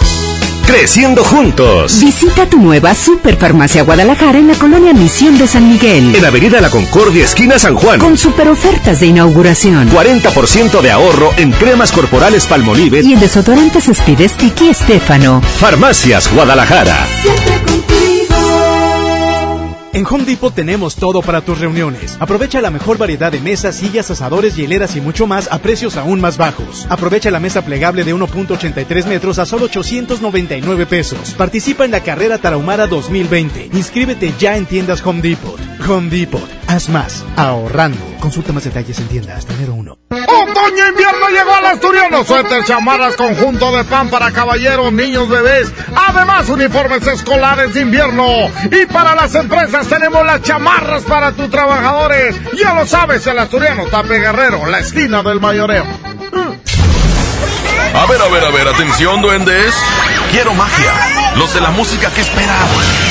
Creciendo juntos. Visita tu nueva Superfarmacia Guadalajara en la colonia Misión de San Miguel. En Avenida La Concordia, esquina San Juan. Con super ofertas de inauguración. 40% de ahorro en cremas corporales Palmolive Y en desodorantes Spides Tiki Estefano. Farmacias Guadalajara. En Home Depot tenemos todo para tus reuniones. Aprovecha la mejor variedad de mesas, sillas, asadores, hieleras y mucho más a precios aún más bajos. Aprovecha la mesa plegable de 1.83 metros a solo 899 pesos. Participa en la carrera Tarahumara 2020. Inscríbete ya en tiendas Home Depot. Home Depot. Haz más. Ahorrando. Consulta más detalles en tienda hasta enero 1. Otoño invierno llegó al asturiano. Suéter, chamarras, conjunto de pan para caballeros, niños, bebés. Además, uniformes escolares de invierno. Y para las empresas tenemos las chamarras para tus trabajadores. Ya lo sabes, el asturiano Tape Guerrero, la esquina del mayoreo. A ver, a ver, a ver, atención, duendes. Quiero magia. Los de la música que esperan.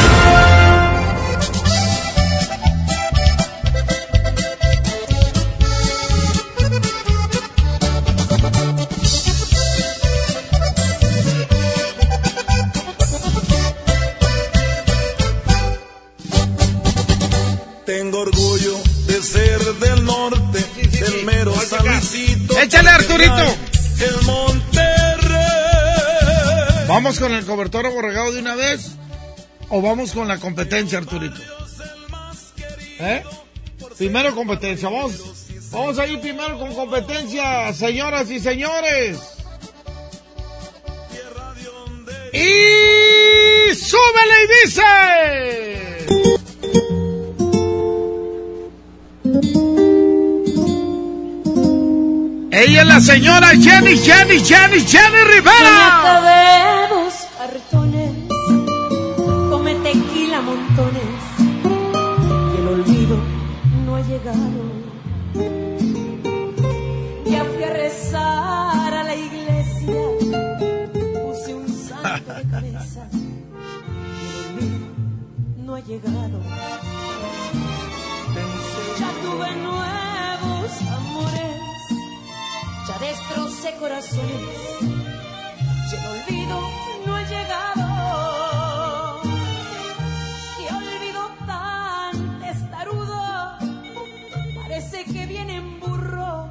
El Monterrey. ¿Vamos con el cobertor aborregado de una vez? ¿O vamos con la competencia, Arturito? ¿Eh? Primero competencia, vamos. Vamos a ir primero con competencia, señoras y señores. Y súbele y dice. Ella es la señora Jenny, Jenny, Jenny, Jenny Rivera. acabé dos cartones, come tequila montones y el olvido no ha llegado. Ya fui a rezar a la iglesia, puse un santo de cabeza y el olvido no ha llegado. Destrocé corazones y el olvido no ha llegado. Qué olvido tan testarudo, parece que viene en burro.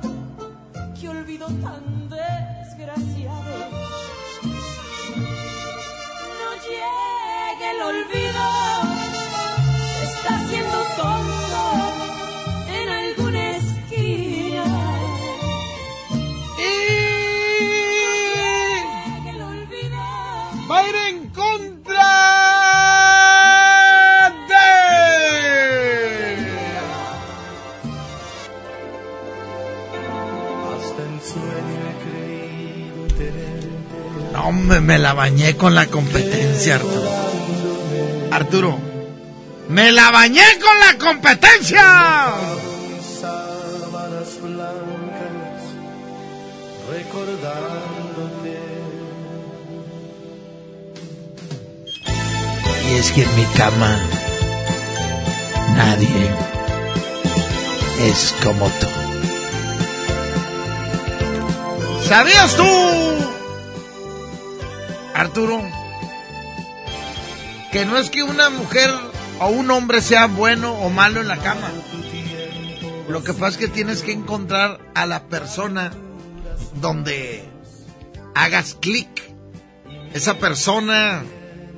Qué olvido tan desgraciado. No llegue el olvido, me, me la bañé con la competencia, Arturo. Arturo, me la bañé con la competencia. Sábanas blancas, recordándote. Y es que en mi cama nadie es como tú. ¿Sabías tú, Arturo, que no es que una mujer o un hombre sea bueno o malo en la cama? Lo que pasa es que tienes que encontrar a la persona donde hagas clic. Esa persona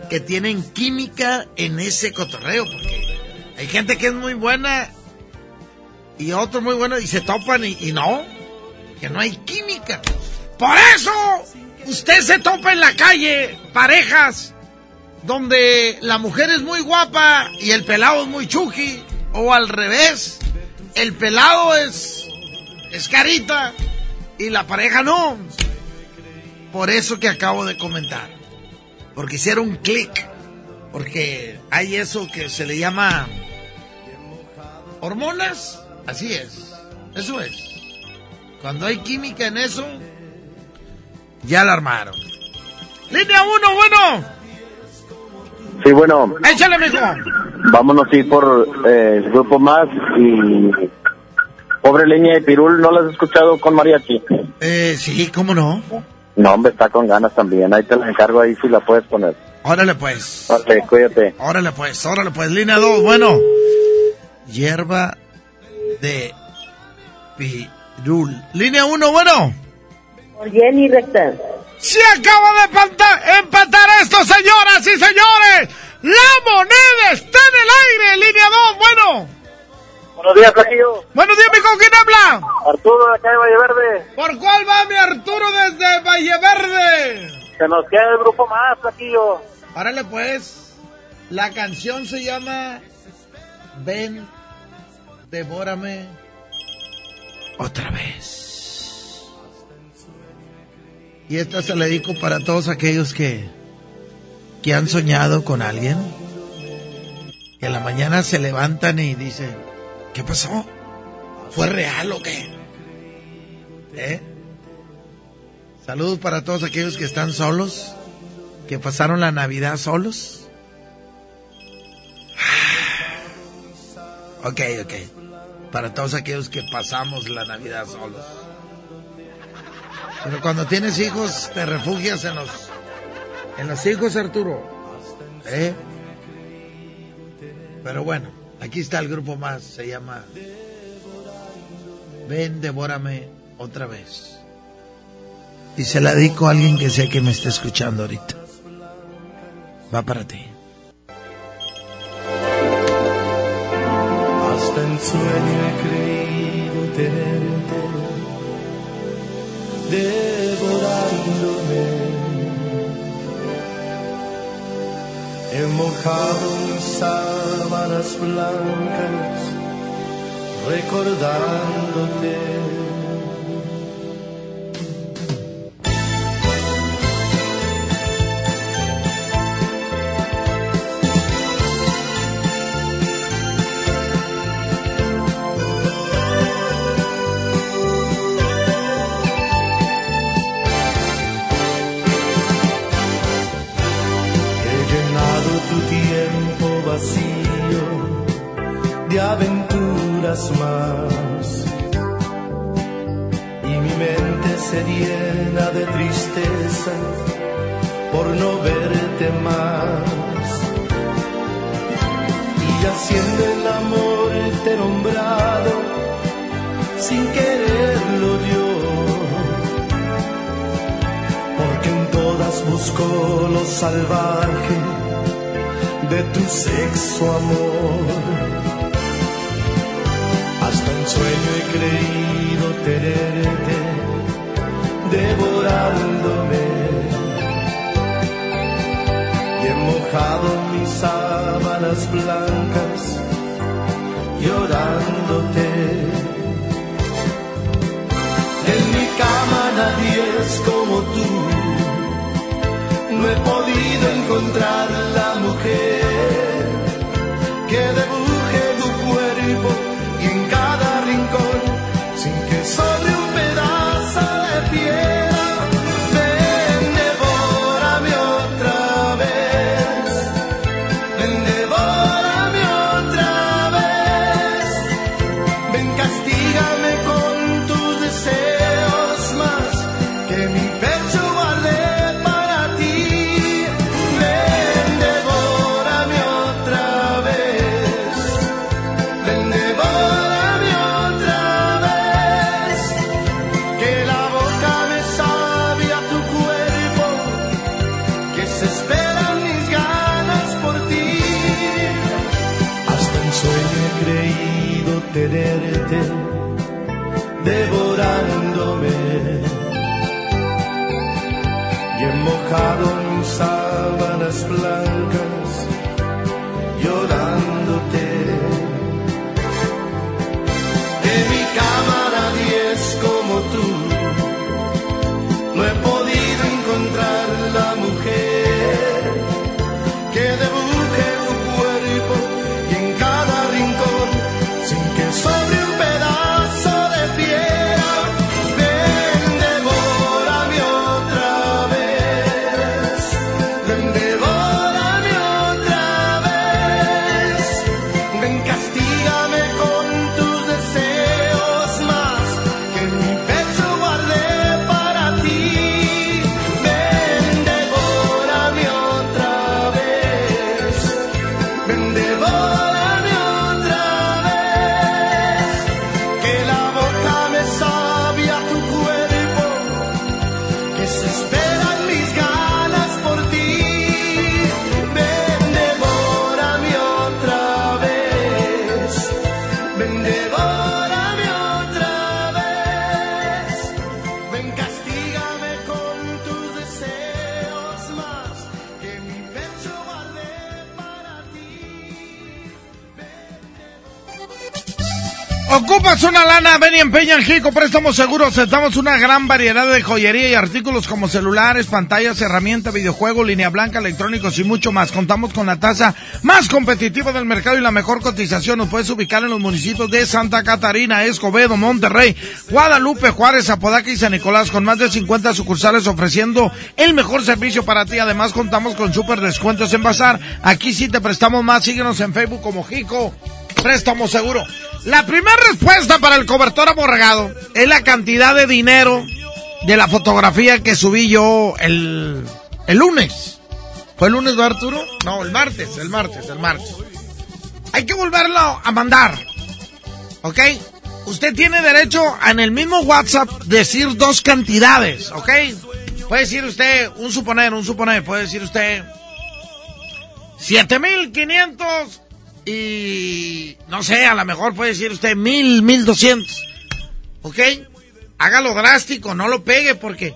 que tienen química en ese cotorreo, porque hay gente que es muy buena y otro muy bueno y se topan y, y no, que no hay química. Por eso usted se topa en la calle parejas donde la mujer es muy guapa y el pelado es muy chuki, o al revés, el pelado es, es carita y la pareja no. Por eso que acabo de comentar. Porque hicieron clic. Porque hay eso que se le llama hormonas. Así es. Eso es. Cuando hay química en eso, ya la armaron. Línea 1, bueno. Sí, bueno, Échale, mijo. vámonos ir por eh, el grupo más y pobre leña de Pirul, ¿no la has escuchado con mariachi? Eh, sí, ¿cómo no? No, hombre, está con ganas también, ahí te la encargo ahí si la puedes poner. Órale pues. Ok, cuídate. Órale pues, órale pues. Línea 2, bueno. Hierba de pirul. Línea 1, bueno. Por Jenny Recta. Se acaba de empata- empatar esto, señoras y señores. La moneda está en el aire. Línea 2, bueno. Buenos días, Flaquillo. Buenos días, mi ¿con quién habla? Arturo, de acá de Valle Verde. ¿Por cuál va mi Arturo desde Valle Verde? Se nos queda el grupo más, Flaquillo. Párale pues. La canción se llama Ven, devórame otra vez. Y esta se la dedico para todos aquellos que, que han soñado con alguien. Que en la mañana se levantan y dicen, ¿qué pasó? ¿Fue real o qué? ¿Eh? Saludos para todos aquellos que están solos, que pasaron la Navidad solos. Ok, ok. Para todos aquellos que pasamos la Navidad solos. Pero cuando tienes hijos, te refugias en los, en los hijos, Arturo. ¿Eh? Pero bueno, aquí está el grupo más, se llama Ven, devórame otra vez. Y se la dedico a alguien que sé que me está escuchando ahorita. Va para ti. Hasta en sueño he creído devorándome. He mojado mis sábanas blancas recordándote. Vacío de aventuras más. Y mi mente se llena de tristeza por no verte más. Y haciendo el amor te nombrado sin quererlo yo. Porque en todas busco lo salvaje de tu sexo amor. Hasta en sueño he creído tenerte devorándome. Y he mojado mis sábanas blancas llorándote. En mi cama nadie es como tú. No he podido encontrar Una lana, ven y empeña en Jico Préstamos Seguros. Aceptamos una gran variedad de joyería y artículos como celulares, pantallas, herramientas, videojuegos, línea blanca, electrónicos y mucho más. Contamos con la tasa más competitiva del mercado y la mejor cotización. Nos puedes ubicar en los municipios de Santa Catarina, Escobedo, Monterrey, Guadalupe, Juárez, Apodaca y San Nicolás, con más de 50 sucursales ofreciendo el mejor servicio para ti. Además, contamos con super descuentos en Bazar. Aquí sí te prestamos más. Síguenos en Facebook como Jico Préstamo Seguro. La primera respuesta para el cobertor aborregado es la cantidad de dinero de la fotografía que subí yo el, el lunes. ¿Fue el lunes, Arturo? No, el martes, el martes, el martes. Hay que volverlo a mandar. ¿Ok? Usted tiene derecho en el mismo WhatsApp decir dos cantidades. ¿Ok? Puede decir usted, un suponer, un suponer, puede decir usted 7500 y no sé, a lo mejor puede decir usted mil, mil doscientos. ¿Ok? Hágalo drástico, no lo pegue porque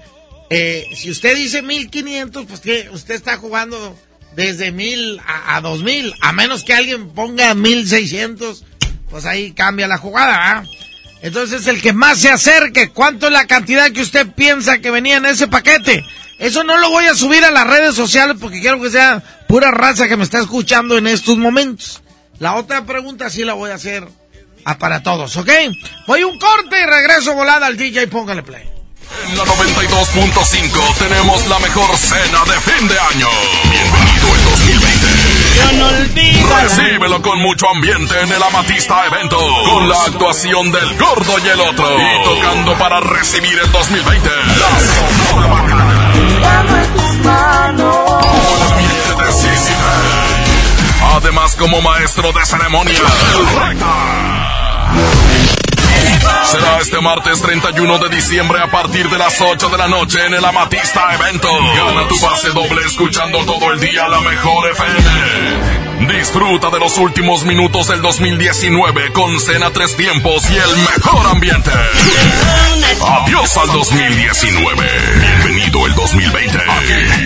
eh, si usted dice mil quinientos, pues que usted está jugando desde mil a, dos mil. A menos que alguien ponga mil seiscientos, pues ahí cambia la jugada, Entonces el que más se acerque, ¿cuánto es la cantidad que usted piensa que venía en ese paquete? Eso no lo voy a subir a las redes sociales porque quiero que sea pura raza que me está escuchando en estos momentos. La otra pregunta sí la voy a hacer para todos, ¿ok? Voy un corte y regreso volada al DJ, póngale play. En la 92.5 tenemos la mejor cena de fin de año. Bienvenido el 2020. Yo no olvido. Recíbelo con mucho ambiente en el Amatista Evento. Con la actuación del gordo y el otro. Y tocando para recibir el 2020. La Sonora Bacana. tus manos. Además, como maestro de ceremonia, Será este martes 31 de diciembre a partir de las 8 de la noche en el Amatista Evento. Gana tu pase doble escuchando todo el día la mejor FM. Disfruta de los últimos minutos del 2019 con cena tres tiempos y el mejor ambiente. Adiós al 2019. Bienvenido el 2020. Aquí.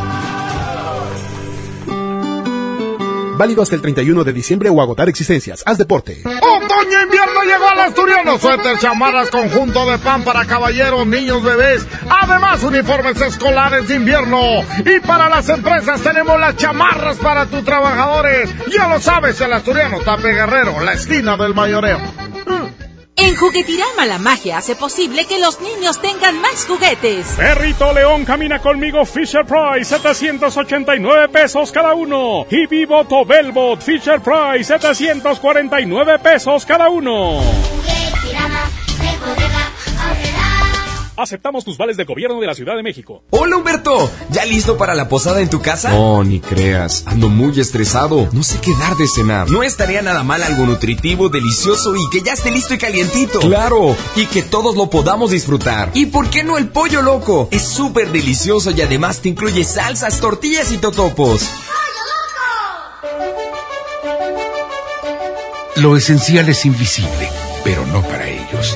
Válido hasta el 31 de diciembre o agotar existencias. Haz deporte. Otoño invierno llegó al asturiano. Suéter, chamarras, conjunto de pan para caballeros, niños, bebés. Además, uniformes escolares de invierno. Y para las empresas tenemos las chamarras para tus trabajadores. Ya lo sabes, el asturiano Tape Guerrero, la esquina del mayoreo. En Juguetirama la magia hace posible que los niños tengan más juguetes. Perrito León camina conmigo Fisher Price, 789 pesos cada uno. Y Vivo Tobelbot Fisher Price, 749 pesos cada uno. Aceptamos tus vales del gobierno de la Ciudad de México. Hola Humberto, ¿ya listo para la posada en tu casa? No, ni creas, ando muy estresado. No sé qué dar de cenar. No estaría nada mal algo nutritivo, delicioso y que ya esté listo y calientito. Claro, y que todos lo podamos disfrutar. ¿Y por qué no el pollo loco? Es súper delicioso y además te incluye salsas, tortillas y totopos. Lo esencial es invisible, pero no para ellos.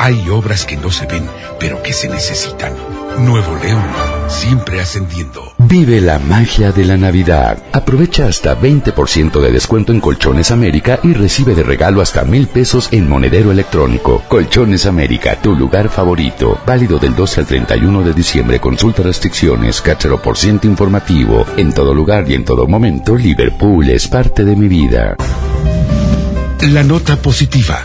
Hay obras que no se ven, pero que se necesitan. Nuevo León, siempre ascendiendo. Vive la magia de la Navidad. Aprovecha hasta 20% de descuento en Colchones América y recibe de regalo hasta mil pesos en monedero electrónico. Colchones América, tu lugar favorito. Válido del 12 al 31 de diciembre. Consulta restricciones, cáchero por ciento informativo. En todo lugar y en todo momento, Liverpool es parte de mi vida. La nota positiva.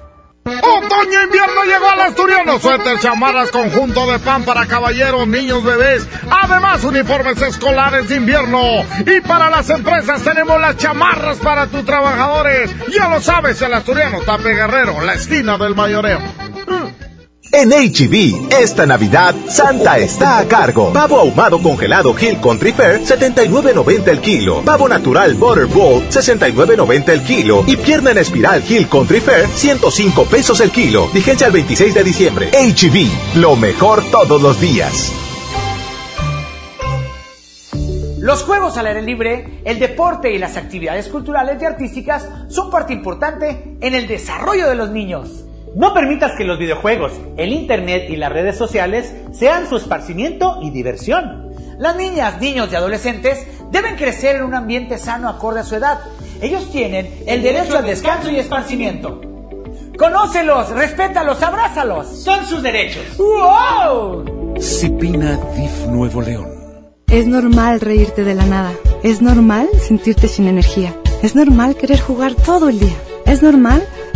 Otoño invierno llegó al asturiano. Suéter, chamarras, conjunto de pan para caballeros, niños, bebés. Además, uniformes escolares de invierno. Y para las empresas tenemos las chamarras para tus trabajadores. Ya lo sabes, el asturiano Tape Guerrero, la esquina del mayoreo. En HB, esta Navidad, Santa está a cargo. Pavo ahumado congelado Hill Country Fair, 79.90 el kilo. Pavo natural Butter Bowl, 69.90 el kilo. Y pierna en espiral Hill Country Fair, 105 pesos el kilo. Vigencia el 26 de diciembre. HB, lo mejor todos los días. Los juegos al aire libre, el deporte y las actividades culturales y artísticas son parte importante en el desarrollo de los niños. No permitas que los videojuegos, el internet y las redes sociales sean su esparcimiento y diversión. Las niñas, niños y adolescentes deben crecer en un ambiente sano acorde a su edad. Ellos tienen el derecho al descanso y esparcimiento. Conócelos, respétalos, abrázalos. Son sus derechos. ¡Wow! Cipina DIF Nuevo León. Es normal reírte de la nada. Es normal sentirte sin energía. Es normal querer jugar todo el día. Es normal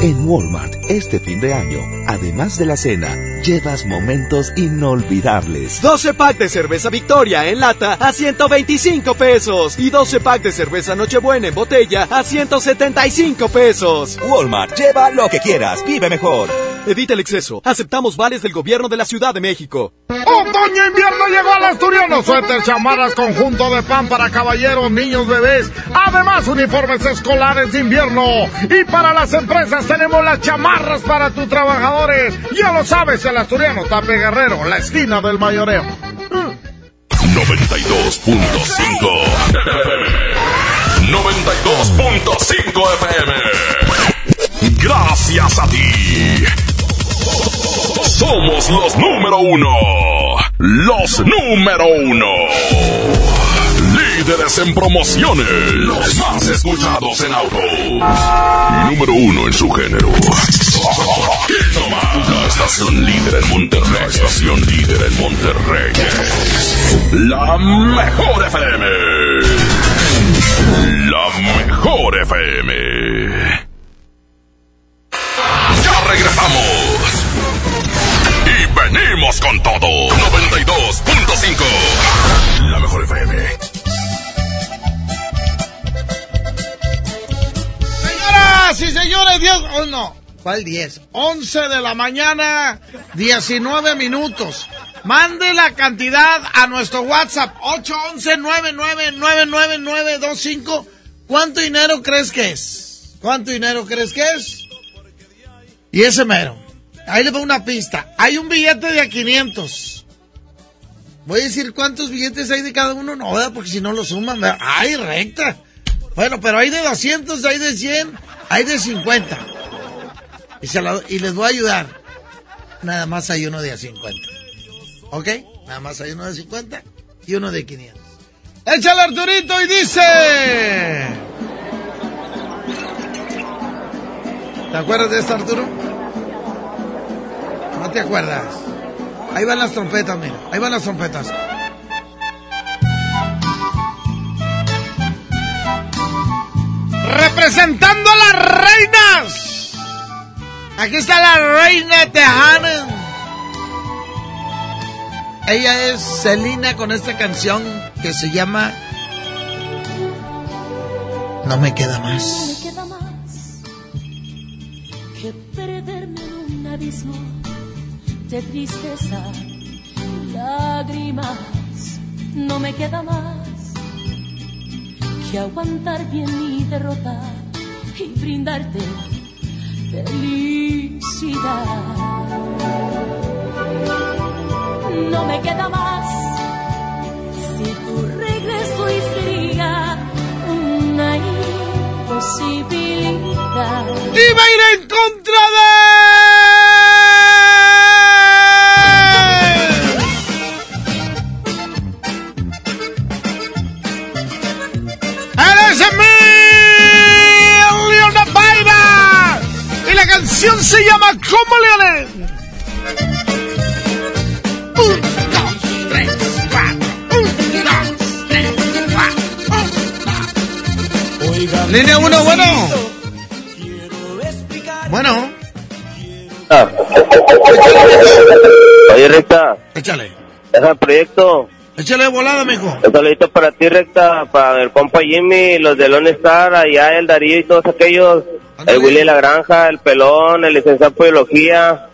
En Walmart, este fin de año, además de la cena, llevas momentos inolvidables. 12 pack de cerveza Victoria en lata a 125 pesos y 12 pack de cerveza Nochebuena en botella a 175 pesos. Walmart, lleva lo que quieras, vive mejor. Evita el exceso. Aceptamos vales del gobierno de la Ciudad de México. Otoño invierno llegó al asturiano. Suéter, chamarras, conjunto de pan para caballeros, niños, bebés. Además, uniformes escolares de invierno. Y para las empresas tenemos las chamarras para tus trabajadores. Ya lo sabes, el asturiano Tape Guerrero, la esquina del mayoreo. 92.5 92.5 FM. Gracias a ti. Somos los número uno. Los número uno. Líderes en promociones. Los más escuchados en autos. Número uno en su género. La estación líder en Monterrey. La estación líder en Monterrey. La mejor FM. La mejor FM. Ya regresamos. Con todo. 92.5. La mejor FM. Señoras y señores, Dios. Oh, no. ¿Cuál 10? 11 de la mañana, 19 minutos. Mande la cantidad a nuestro WhatsApp 811-9999925. ¿Cuánto dinero crees que es? ¿Cuánto dinero crees que es? Y ese mero. Ahí le pongo una pista. Hay un billete de a 500. Voy a decir cuántos billetes hay de cada uno. No, porque si no lo suman. ¡Ay, recta! Bueno, pero hay de 200, hay de 100, hay de 50. Y, se la- y les voy a ayudar. Nada más hay uno de a 50. ¿Ok? Nada más hay uno de 50. y uno de 500. Échale Arturito y dice... ¿Te acuerdas de esto, Arturo? ¿No te acuerdas? Ahí van las trompetas, mira. Ahí van las trompetas. Representando a las reinas. Aquí está la reina tejana. Ella es Selina con esta canción que se llama No me queda más. No me queda más que perderme un abismo de tristeza lágrimas. No me queda más que aguantar bien mi derrota y brindarte felicidad. No me queda más si tu regreso y sería una imposibilidad. ¡Y va a en contra de... canción se llama ¿Cómo Leones? Un, dos, tres, cuatro. Un, dos, tres, cuatro. Línea 1, bueno. Bueno. Oye, Recta. Échale. Deja el proyecto. Échale volada, mijo. Un saludito para ti, Recta, para el compa Jimmy, los de Lone Star, allá el Darío y todos aquellos. El Willy de la Granja, el Pelón, el licenciado en Biología.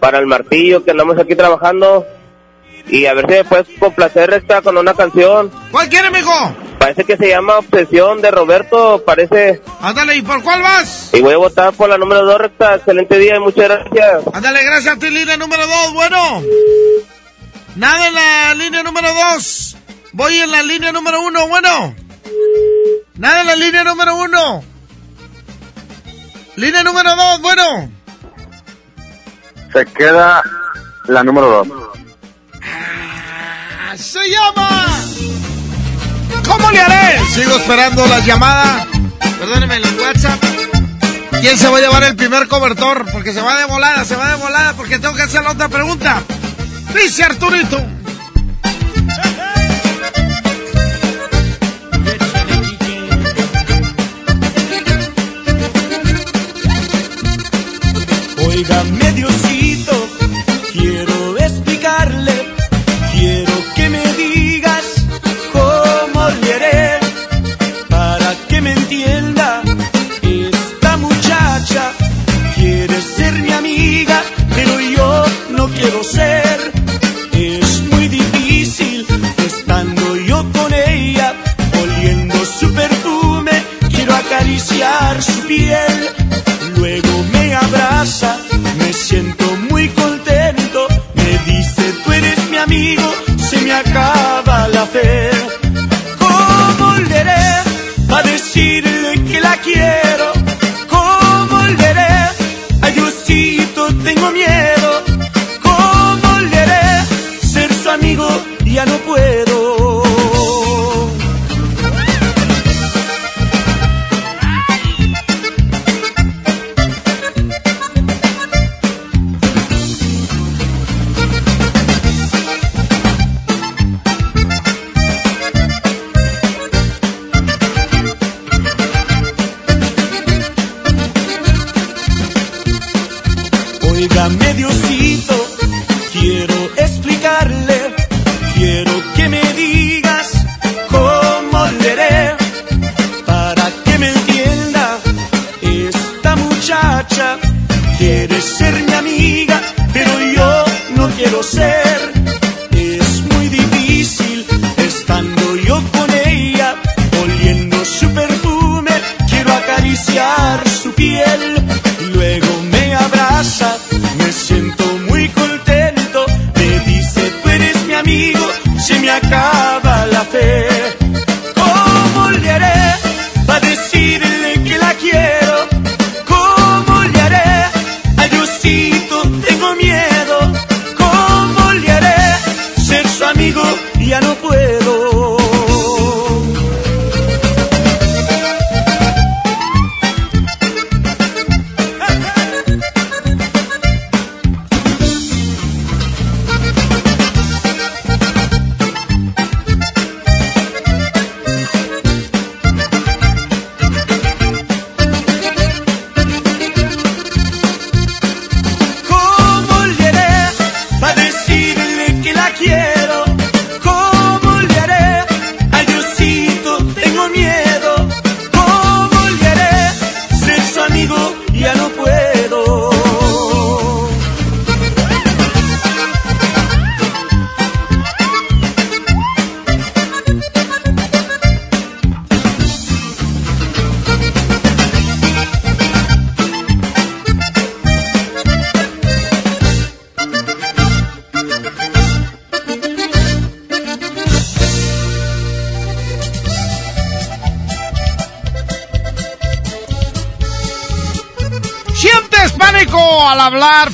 Para el Martillo, que andamos aquí trabajando. Y a ver si puedes complacer, Recta, con una canción. ¿Cuál quiere, mijo? Parece que se llama Obsesión de Roberto, parece. Ándale, ¿y por cuál vas? Y voy a votar por la número 2, Recta. Excelente día y muchas gracias. Ándale, gracias a ti, línea número 2. Bueno. Nada en la línea número 2. Voy en la línea número 1. Bueno. Nada en la línea número 1. Línea número 2. Bueno. Se queda la número 2. Ah, Se llama. ¿Cómo le haré? Sigo esperando la llamada. Perdóneme el WhatsApp. ¿Quién se va a llevar el primer cobertor? Porque se va de volada, se va de volada, porque tengo que hacer la otra pregunta. Dice Arturito. Óigame quiero explicarle, quiero que me digas cómo le haré para que me entienda. Esta muchacha quiere ser mi amiga, pero yo no quiero ser. Es muy difícil estando yo con ella, oliendo su perfume, quiero acariciar su piel.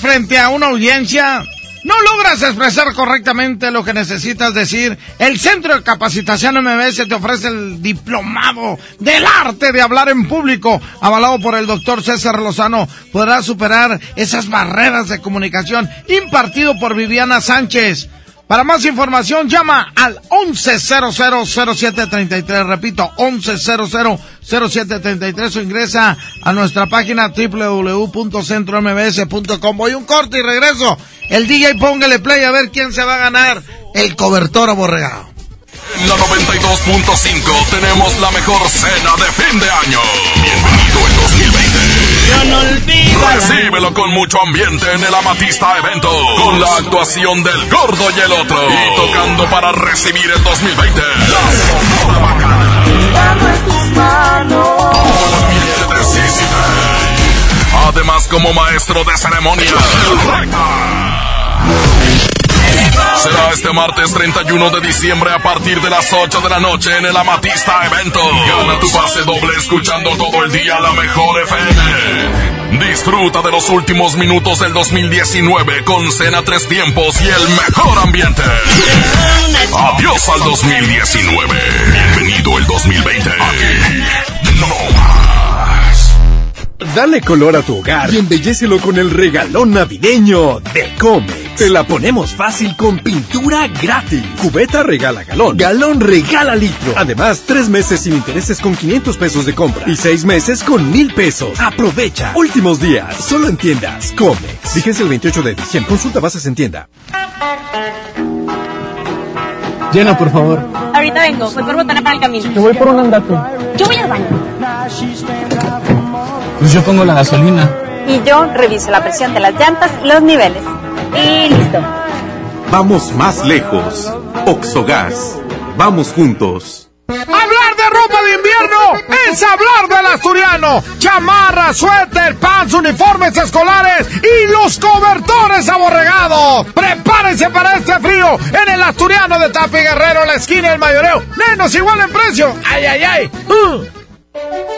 Frente a una audiencia no logras expresar correctamente lo que necesitas decir, el Centro de Capacitación MBS te ofrece el diplomado del arte de hablar en público, avalado por el doctor César Lozano. Podrás superar esas barreras de comunicación impartido por Viviana Sánchez. Para más información llama al 11000733, repito, 11000733 o ingresa a nuestra página www.centrombs.com. Voy un corte y regreso. El DJ póngale play a ver quién se va a ganar el cobertor aborregado. En la 92.5 tenemos la mejor cena de fin de año. Bienvenido el 2020. no Recíbelo con mucho ambiente en el Amatista Evento. Con la actuación del gordo y el otro. Y tocando para recibir el 2020. La Sonora Bacana. Sissy Day. Además, como maestro de ceremonia. Será este martes 31 de diciembre a partir de las 8 de la noche en el Amatista Evento. Gana tu pase doble escuchando todo el día la mejor FM. Disfruta de los últimos minutos del 2019 con cena tres tiempos y el mejor ambiente. Adiós al 2019. Bienvenido el 2020. Aquí. Dale color a tu hogar y embellecelo con el regalón navideño de Comex. Te la ponemos fácil con pintura gratis. Cubeta regala galón. Galón regala litro. Además, tres meses sin intereses con 500 pesos de compra. Y seis meses con mil pesos. Aprovecha. Últimos días. Solo en tiendas. Comex. Fíjense el 28 de diciembre. Consulta bases en tienda. Llena, por favor. Ahorita vengo, voy por botana para el camino. Yo voy por un andate. Yo voy al baño. Pues yo pongo la gasolina. Y yo reviso la presión de las llantas y los niveles. Y listo. Vamos más lejos. Oxogas. Vamos juntos. Hablar de ropa de invierno es hablar del asturiano. Chamarra, suéter, pants, uniformes escolares y los cobertores aborregados. Prepárense para este frío en el asturiano de Tapi Guerrero, la esquina del mayoreo. Menos igual en precio. Ay, ay, ay. Uh.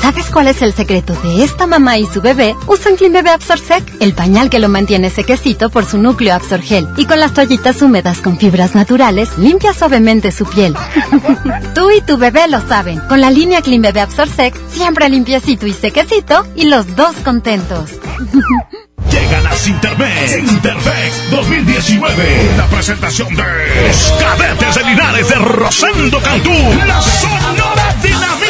¿Sabes cuál es el secreto de esta mamá y su bebé? Usan Clean Bebé Absorsec, el pañal que lo mantiene sequecito por su núcleo Absorgel. Y con las toallitas húmedas con fibras naturales, limpia suavemente su piel. [laughs] Tú y tu bebé lo saben. Con la línea Clean Bebé Absorsec, siempre limpiecito y sequecito, y los dos contentos. Llegan a Sintermex. Sintermex 2019. La presentación de los cadetes de Linares de Rosendo Cantú. La Sonora Dinamita.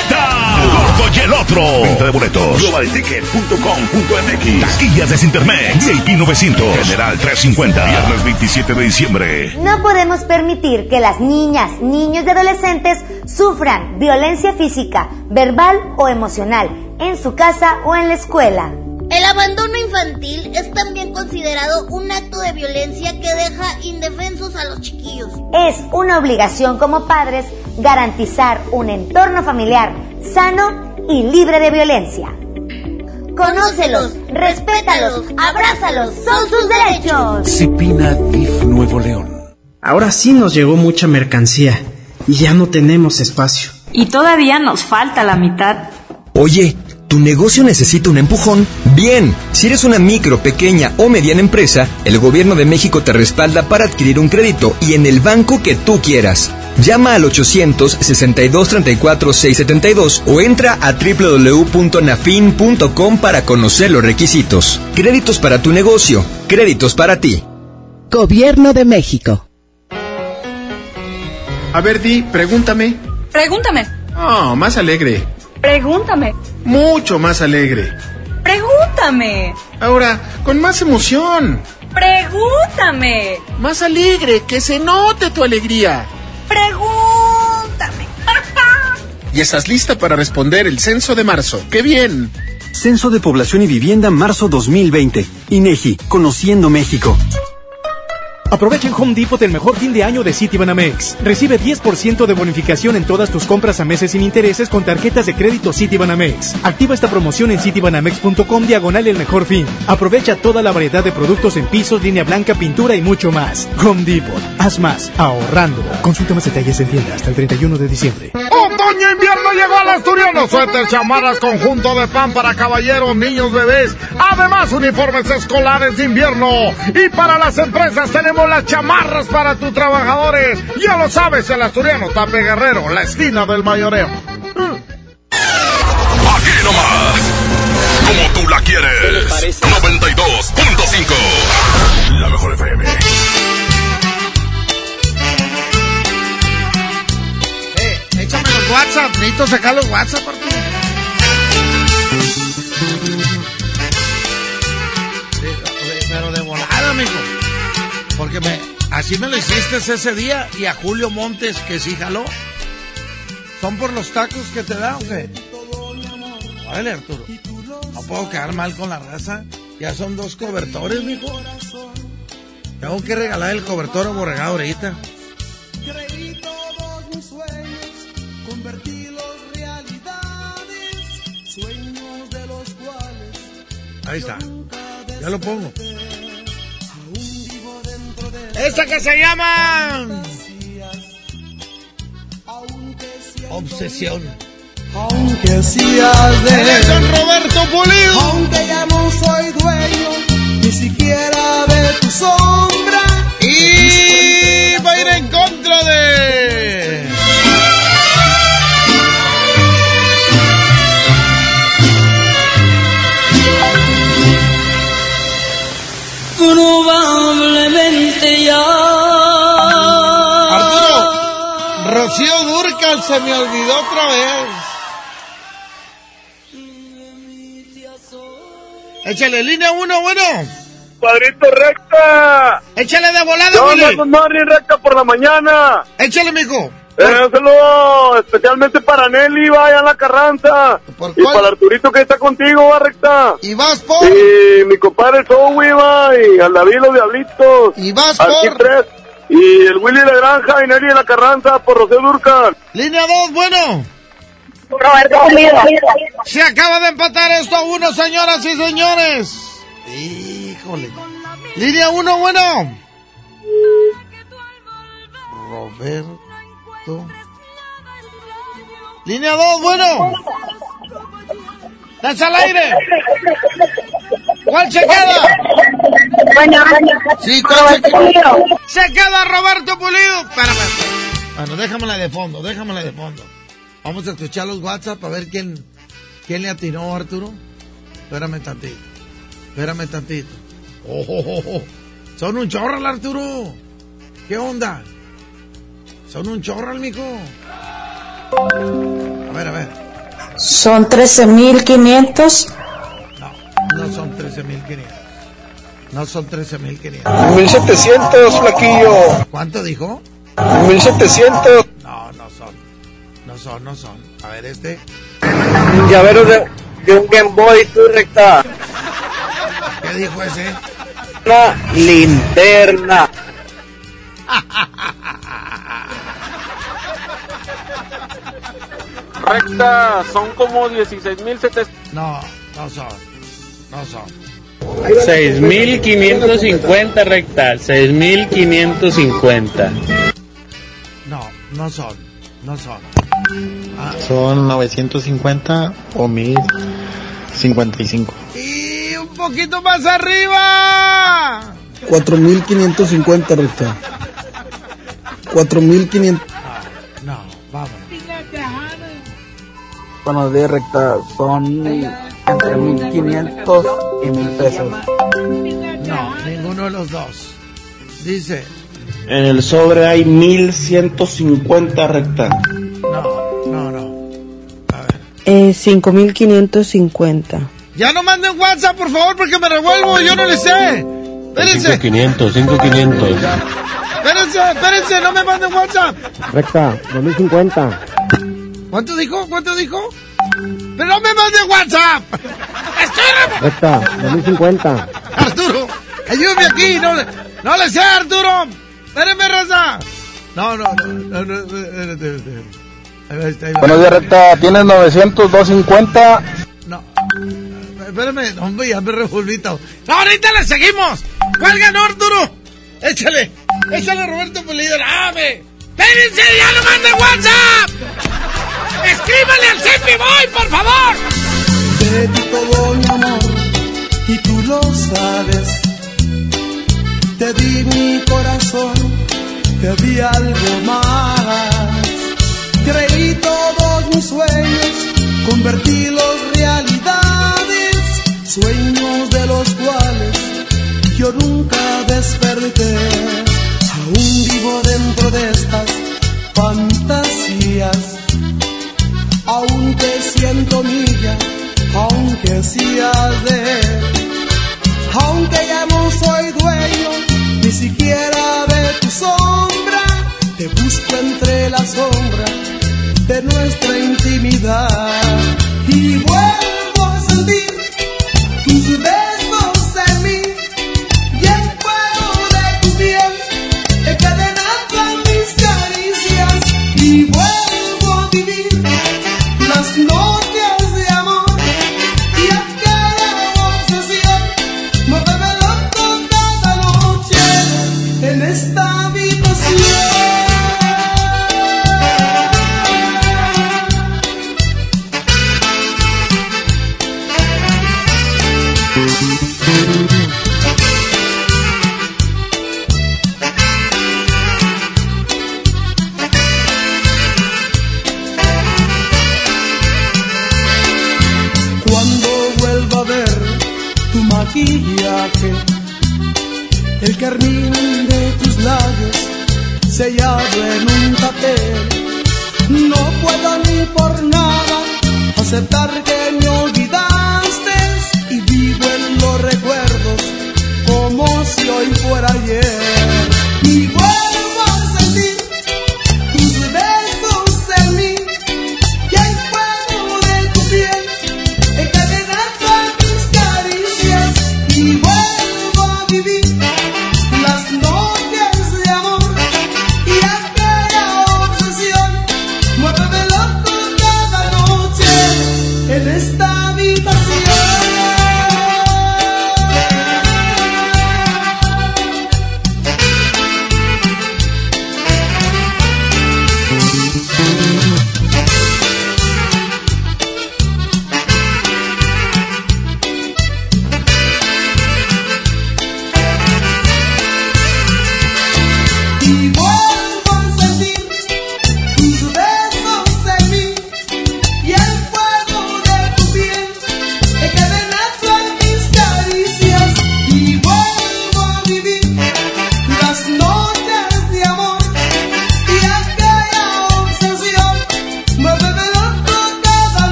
Gordo y el otro. Venta de boletos. Globalticket.com.mx. Taquillas de Sintermex. VIP 900. General 350. Viernes 27 de diciembre. No podemos permitir que las niñas, niños y adolescentes sufran violencia física, verbal o emocional en su casa o en la escuela. El abandono infantil es también considerado un acto de violencia que deja indefensos a los chiquillos. Es una obligación como padres garantizar un entorno familiar sano y libre de violencia. Conócelos, respétalos, abrázalos, son sus derechos. Cipina DIF Nuevo León. Ahora sí nos llegó mucha mercancía y ya no tenemos espacio. Y todavía nos falta la mitad. Oye, ¿tu negocio necesita un empujón? Bien, si eres una micro, pequeña o mediana empresa, el gobierno de México te respalda para adquirir un crédito y en el banco que tú quieras. Llama al 800-6234-672 o entra a www.nafin.com para conocer los requisitos. Créditos para tu negocio, créditos para ti. Gobierno de México. A ver, Di, pregúntame. Pregúntame. Oh, más alegre. Pregúntame. Mucho más alegre. Pregúntame. Ahora, con más emoción. Pregúntame. Más alegre, que se note tu alegría. Pregúntame. [laughs] ¿Y estás lista para responder el censo de marzo? ¡Qué bien! Censo de Población y Vivienda marzo 2020. INEGI, Conociendo México. Aprovecha en Home Depot el mejor fin de año de Citibanamex. Recibe 10% de bonificación en todas tus compras a meses sin intereses con tarjetas de crédito Citibanamex. Activa esta promoción en citibanamex.com diagonal el mejor fin. Aprovecha toda la variedad de productos en pisos, línea blanca, pintura y mucho más. Home Depot. Haz más ahorrando. Consulta más detalles en tienda hasta el 31 de diciembre. Otoño invierno llegó al asturiano. Suéter, chamarras, conjunto de pan para caballeros, niños, bebés. Además, uniformes escolares de invierno. Y para las empresas tenemos las chamarras para tus trabajadores. Ya lo sabes, el asturiano Tape Guerrero, la esquina del mayoreo. Aquí nomás. Como tú la quieres. 92.5. La mejor FM. WhatsApp. Necesito sacar los WhatsApp, Arturo. Sí, Pero de volada, amigo. Porque me, así me lo hiciste ese día y a Julio Montes que sí jaló. ¿Son por los tacos que te da o qué? Vale, Arturo. No puedo quedar mal con la raza. Ya son dos cobertores, mijo. Tengo que regalar el cobertor a Borregado ahorita. Ahí está. Ya lo pongo. aún vivo dentro de Esta que se llama Obsesión. Aunque seas de Eres Don Roberto Pulido. Aunque ya no soy dueño Ni siquiera de tu sombra Y va a ir en contra de. Se me olvidó otra vez. Échale línea uno, bueno. Padrito recta. Échale de volada, Yo Willy. ando Marlin recta por la mañana. Échale, mijo. Eh, un saludo especialmente para Nelly, vaya a la Carranza. Y para Arturito que está contigo, va recta. Y vas por. Y mi compadre Zoe, va, y al David los Diablitos. Y vas Al por. Kid tres. Y el Willy de Granja y Nelly de la Carranza por Rocío Durcal. Línea dos, bueno. Roberto Se acaba de empatar esto a uno, señoras y señores. Híjole. Línea uno, bueno. Roberto. Línea dos, bueno. ¡Lanza al aire! ¿Cuál se queda? Sí, ¿cuál se queda? Se queda Roberto Pulido. Espérame. Bueno, déjamela de fondo, déjamela de fondo. Vamos a escuchar los WhatsApp a ver quién, quién le atinó, Arturo. Espérame tantito. Espérame tantito. Oh, oh, oh, oh. Son un chorral, Arturo. ¿Qué onda? Son un chorral, mijo. A ver, a ver. Son 13.500. No son 13.500. No son 13.500. 1700, flaquillo. ¿Cuánto dijo? 1700. No, no son. No son, no son. A ver, este. Llavero de, de un Game Boy, tú recta. ¿Qué dijo ese? Una linterna. Recta, son como 16.700. No, no son. No son. 6.550 recta, 6.550. No, no son. No son. Ah, Son 950 o 1055. y un poquito más arriba. 4550 recta. 4500. No, vamos. Buenos días, recta. Son entre 1500 y 1000 pesos. No, ninguno de los dos. Dice, En el sobre hay 1150 recta. no, no, no. Eh, 5.550. Ya no manden WhatsApp, por favor, porque me revuelvo. Yo no le sé. Espérense, 5.500, 5.500. espérense, espérense, no me manden WhatsApp. Recta, 2050. ¿Cuánto dijo? ¿Cuánto dijo? Pero no me mande WhatsApp. Estoy Recta, 2050. Arturo, ayúdame aquí. No, le- no le sé, Arturo. Espérame, raza. No, no, no, no, no. Buenos días, recta. Tienes 900, 250. No. Espérame, hombre, ya me revolví todo. No, ahorita le seguimos. Cuelga, no, Arturo. Échale. Échale, Roberto Pulido. ¡Ave! ¡Espérense, ya no mande WhatsApp! ¡Escríbale al Cepi Boy, por favor! Te di todo mi amor y tú lo sabes. Te di mi corazón, te di algo más. Creí todos mis sueños, convertílos realidades, sueños de los cuales yo nunca desperté. Aún vivo dentro de estas fantasías aún te siento mía, aunque seas de. Aunque ya no soy dueño, ni siquiera de tu sombra, te busco entre la sombra de nuestra intimidad. Y vuelvo a sentir tus besos las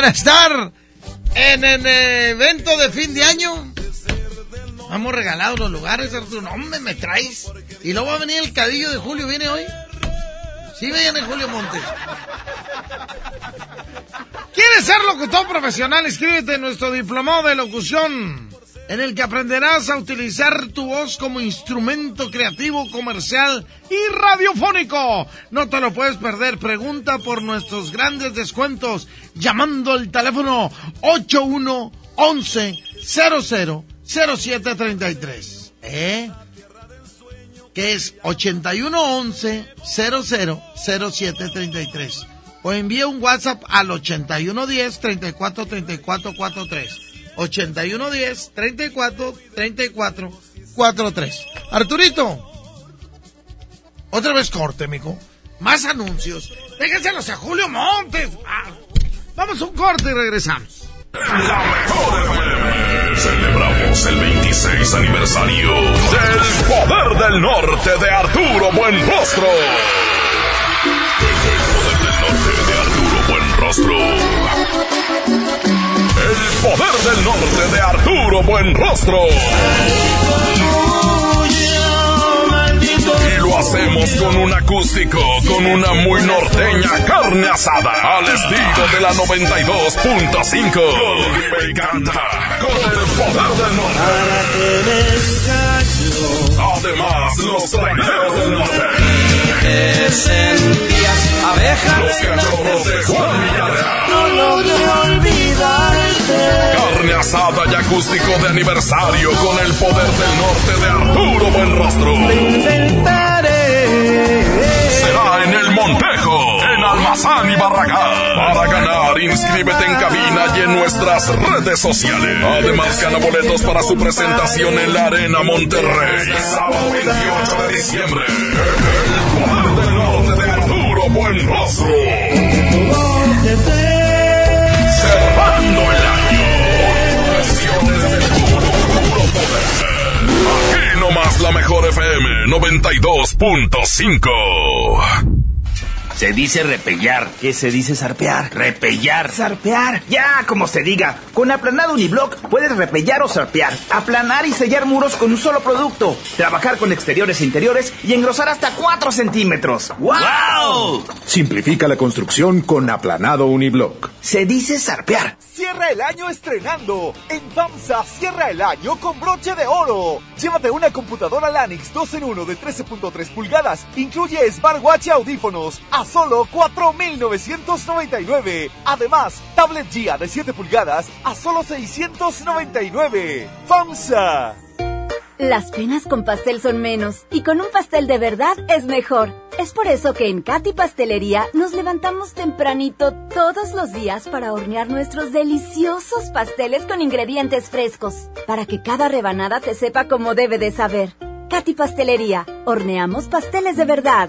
lugares para estar en el evento de fin de año. No Hemos regalado los lugares, Arturo. No, me, me traes. Y luego va a venir el cadillo de Julio. ¿Viene hoy? Sí, viene Julio Montes. ¿Quieres ser locutor profesional? Inscríbete en nuestro diplomado de locución, en el que aprenderás a utilizar tu voz como instrumento creativo, comercial y radiofónico. No te lo puedes perder. Pregunta por nuestros grandes descuentos llamando al teléfono 8111 00 0733. ¿Eh? que es 8111 000733 o envía un WhatsApp al 8110 34 34 43 8110 34 34 43 Arturito otra vez corte, mijo. Más anuncios. Déjenselos a Julio Montes. Ah, vamos a un corte y regresamos La mejor FM. Celebramos el 26 aniversario del Poder del Norte de Arturo Buenrostro. El Poder del Norte de Arturo Buenrostro. El Poder del Norte de Arturo Buenrostro. Y hacemos con un acústico, con una muy norteña carne asada, al estilo de la 92.5. Me encanta, con el poder del norte. Además, los traineros del norte. Los cachorros de Juan Villarreal. No logré olvidarte. Carne asada y acústico de aniversario con el poder del norte de Arturo Buenrostro. Será en el Montejo, en Almazán y Barragán. Para ganar, inscríbete en cabina y en nuestras redes sociales. Además, gana boletos para su presentación en la Arena Monterrey. Sábado 28 de diciembre. El poder del norte de Arturo Buenrostro. Cerrando el año. Versiones de puro, puro poder. Aquí nomás la mejor FM 92.5. Se dice repellar. ¿Qué se dice zarpear? Repellar. Zarpear. Ya, como se diga. Con aplanado uniblock puedes repellar o zarpear. Aplanar y sellar muros con un solo producto. Trabajar con exteriores e interiores y engrosar hasta 4 centímetros. ¡Wow! Simplifica la construcción con aplanado uniblock. Se dice zarpear. Cierra el año estrenando. En FAMSA cierra el año con broche de oro. Llévate una computadora Lanix 2 en 1 de 13.3 pulgadas. Incluye smartwatch y audífonos a solo 4.999. Además, tablet Gia de 7 pulgadas a solo 699. FAMSA. Las penas con pastel son menos y con un pastel de verdad es mejor. Es por eso que en Katy Pastelería nos levantamos tempranito todos los días para hornear nuestros deliciosos pasteles con ingredientes frescos, para que cada rebanada te sepa como debe de saber. Katy Pastelería, horneamos pasteles de verdad.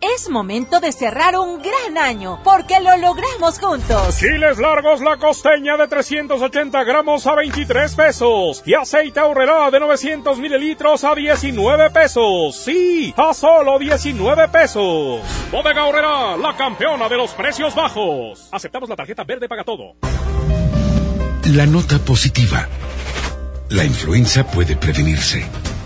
Es momento de cerrar un gran año, porque lo logramos juntos. Chiles largos la costeña de 380 gramos a 23 pesos. Y aceite ahorrerá de 900 mililitros a 19 pesos. Sí, a solo 19 pesos. Bodega ahorrerá, la campeona de los precios bajos. Aceptamos la tarjeta verde paga todo. La nota positiva. La influenza puede prevenirse.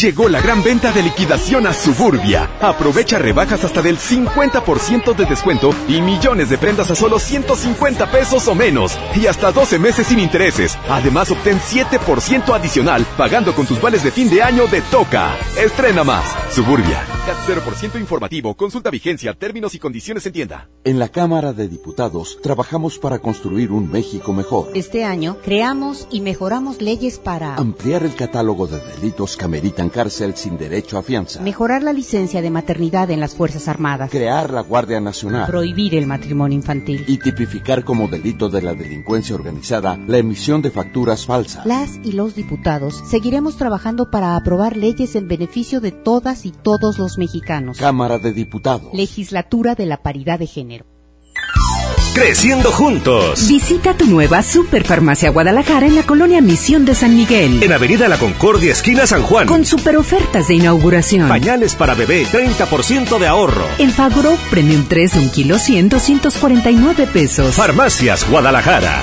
Llegó la gran venta de liquidación a Suburbia. Aprovecha rebajas hasta del 50% de descuento y millones de prendas a solo 150 pesos o menos. Y hasta 12 meses sin intereses. Además, obtén 7% adicional pagando con tus vales de fin de año de Toca. Estrena más. Suburbia. CAT 0% informativo. Consulta vigencia, términos y condiciones en tienda. En la Cámara de Diputados trabajamos para construir un México mejor. Este año creamos y mejoramos leyes para Ampliar el catálogo de delitos que ameritan cárcel sin derecho a fianza. mejorar la licencia de maternidad en las Fuerzas Armadas, Crear la Guardia Nacional. prohibir el matrimonio infantil. Y tipificar como delito de la delincuencia organizada la emisión de facturas falsas. Las y los diputados seguiremos trabajando para aprobar leyes en beneficio de todas y todos los mexicanos. Cámara de Diputados. Legislatura de la Paridad de Género. Creciendo juntos. Visita tu nueva Superfarmacia Guadalajara en la colonia Misión de San Miguel. En Avenida La Concordia, esquina San Juan. Con super ofertas de inauguración. Pañales para bebé, 30% de ahorro. En Fagro Premium 3, un kilo 100, 249 pesos. Farmacias Guadalajara.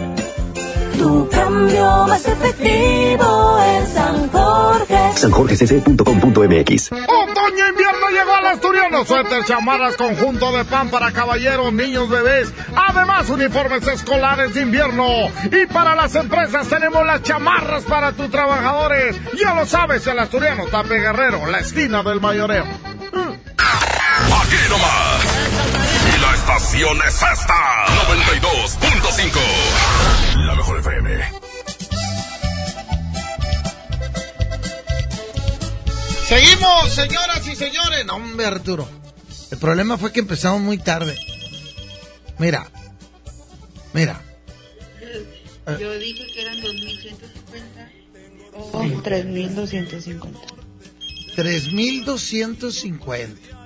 Tu cambio más efectivo en San Jorge. sanjorgecc.com.mx Otoño invierno llegó al asturiano. Suéter, chamarras, conjunto de pan para caballeros, niños, bebés. Además, uniformes escolares de invierno. Y para las empresas tenemos las chamarras para tus trabajadores. Ya lo sabes, el asturiano Tape Guerrero, la esquina del mayoreo. Aquí nomás. Estación es esta. 92.5. La mejor FM. Seguimos, señoras y señores. No, hombre, Arturo. El problema fue que empezamos muy tarde. Mira. Mira. Yo dije que eran 2.150 o 3.250. 3.250.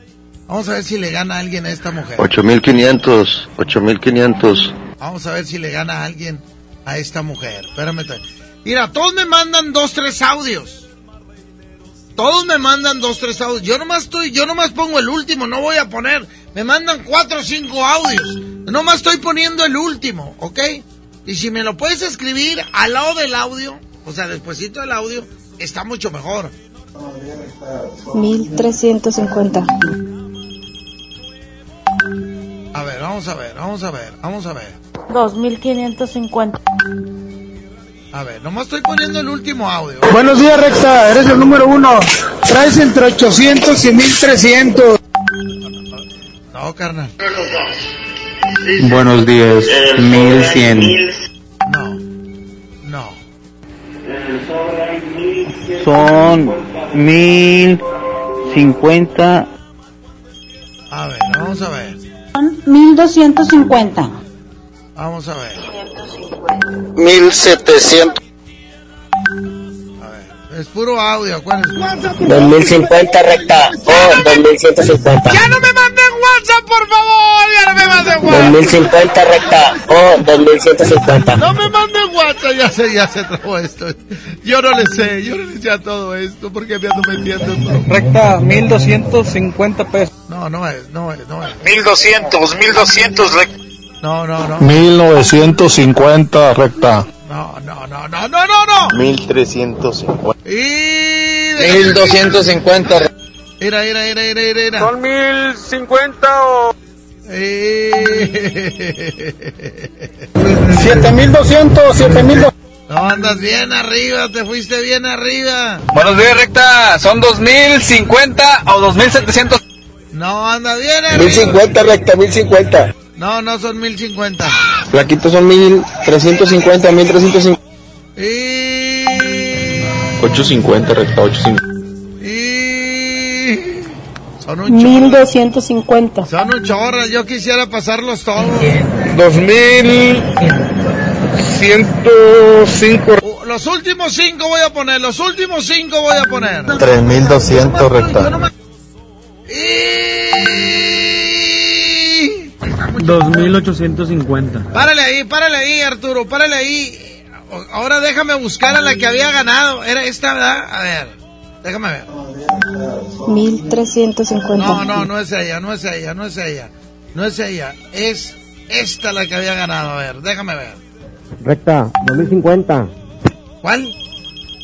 Vamos a ver si le gana a alguien a esta mujer. 8500, 8500. Vamos a ver si le gana a alguien a esta mujer. Espérame. Mira, todos me mandan dos, tres audios. Todos me mandan dos, tres audios. Yo nomás estoy, yo nomás pongo el último, no voy a poner. Me mandan cuatro o cinco audios. Nomás estoy poniendo el último, ¿ok? Y si me lo puedes escribir al lado del audio, o sea, despuesito del audio, está mucho mejor. 1.350. A ver, vamos a ver, vamos a ver, vamos a ver. 2.550. A ver, nomás estoy poniendo el último audio. Buenos días, Recta. Eres el número uno. Traes entre 800 y 1300. No, carnal. Buenos días, 1100. No. No. Son 1050. A ver, vamos a ver. 1.250. Vamos a ver. 1700. Es puro audio, acuérdense. 2050 recta. Oh, 2150. ¡Ya no me manden WhatsApp, por favor! ¡Ya no me manden WhatsApp! 2050 recta. Oh, 2150. No me manden WhatsApp, ya sé, ya se trabó esto. Yo no le sé, yo no le sé a todo esto porque me ando metiendo en todo. Recta, 1250 pesos. No, no es, no es, no es. 1200, 1200 recta. No, no, no. 1950 recta. No, no, no, no, no, no, no. 1350. Y... 1250 recta. Mira, mira, mira, mira, mira, mira. Son 1050 o. Eh. 7200, 7200. No, andas bien arriba, te fuiste bien arriba. Buenos días, recta. Son 2050 o 2700. No, anda bien arriba. 1050 recta, 1050. No, no son 1050. Flaquito son 1350, 1350. Y... 850 recta, 850. Y... Son un chorro. 1250. Son un chorro, yo quisiera pasarlos todos. 2105. Uh, Los últimos cinco voy a poner, los últimos cinco voy a poner. 3200 recta. Y... 2850. Párale ahí, párale ahí, Arturo, párale ahí. Ahora déjame buscar a la que había ganado. Era esta, ¿verdad? A ver, déjame ver. 1350. No, no, no es ella, no es ella, no es ella. No es ella, es esta la que había ganado. A ver, déjame ver. Recta, 2050. ¿Cuál?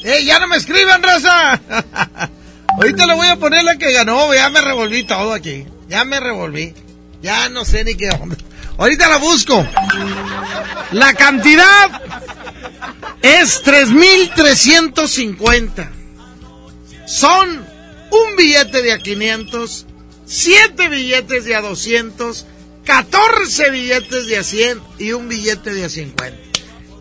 ¡Eh, ya no me escriban, raza! [laughs] Ahorita le voy a poner la que ganó, ya me revolví todo aquí. Ya me revolví. Ya no sé ni qué onda. Ahorita la busco. La cantidad es 3.350. Son un billete de a 500, 7 billetes de a 200, 14 billetes de a 100 y un billete de a 50.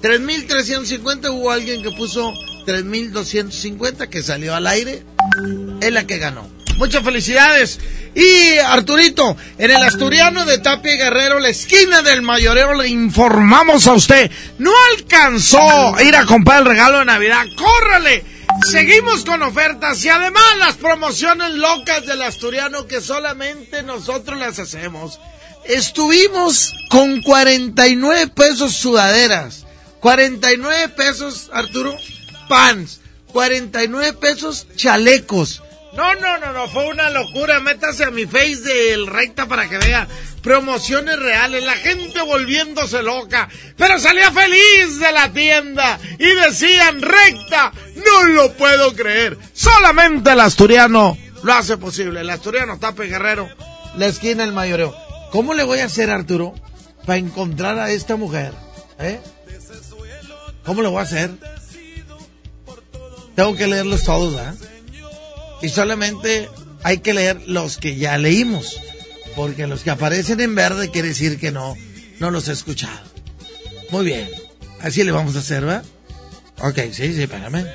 3.350 hubo alguien que puso 3.250 que salió al aire. Es la que ganó. Muchas felicidades. Y Arturito, en el Asturiano de Tapia Guerrero, la esquina del mayorero, le informamos a usted. No alcanzó a ir a comprar el regalo de Navidad. ¡Córrale! Seguimos con ofertas y además las promociones locas del Asturiano que solamente nosotros las hacemos. Estuvimos con 49 pesos sudaderas, 49 pesos, Arturo, pants, 49 pesos chalecos. No, no, no, no, fue una locura. Métase a mi face del recta para que vea promociones reales, la gente volviéndose loca, pero salía feliz de la tienda y decían recta, no lo puedo creer. Solamente el asturiano lo hace posible. El asturiano Tape Guerrero, la esquina del mayoreo. ¿Cómo le voy a hacer, Arturo, para encontrar a esta mujer? ¿Eh? ¿Cómo le voy a hacer? Tengo que leerlos todos, ¿ah? Y solamente hay que leer los que ya leímos. Porque los que aparecen en verde quiere decir que no, no los he escuchado. Muy bien. Así le vamos a hacer, ¿verdad? Ok, sí, sí, espérame.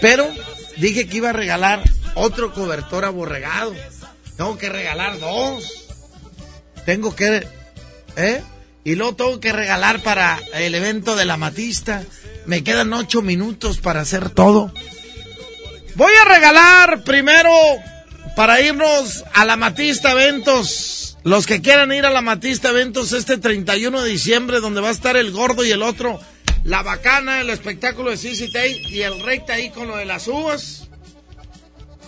Pero dije que iba a regalar otro cobertor aborregado. Tengo que regalar dos. Tengo que... ¿Eh? Y luego tengo que regalar para el evento de la Matista. Me quedan ocho minutos para hacer todo. Voy a regalar primero para irnos a la Matista Eventos. Los que quieran ir a la Matista Eventos este 31 de diciembre, donde va a estar el gordo y el otro, la bacana, el espectáculo de CC y el recta ahí con lo de las uvas.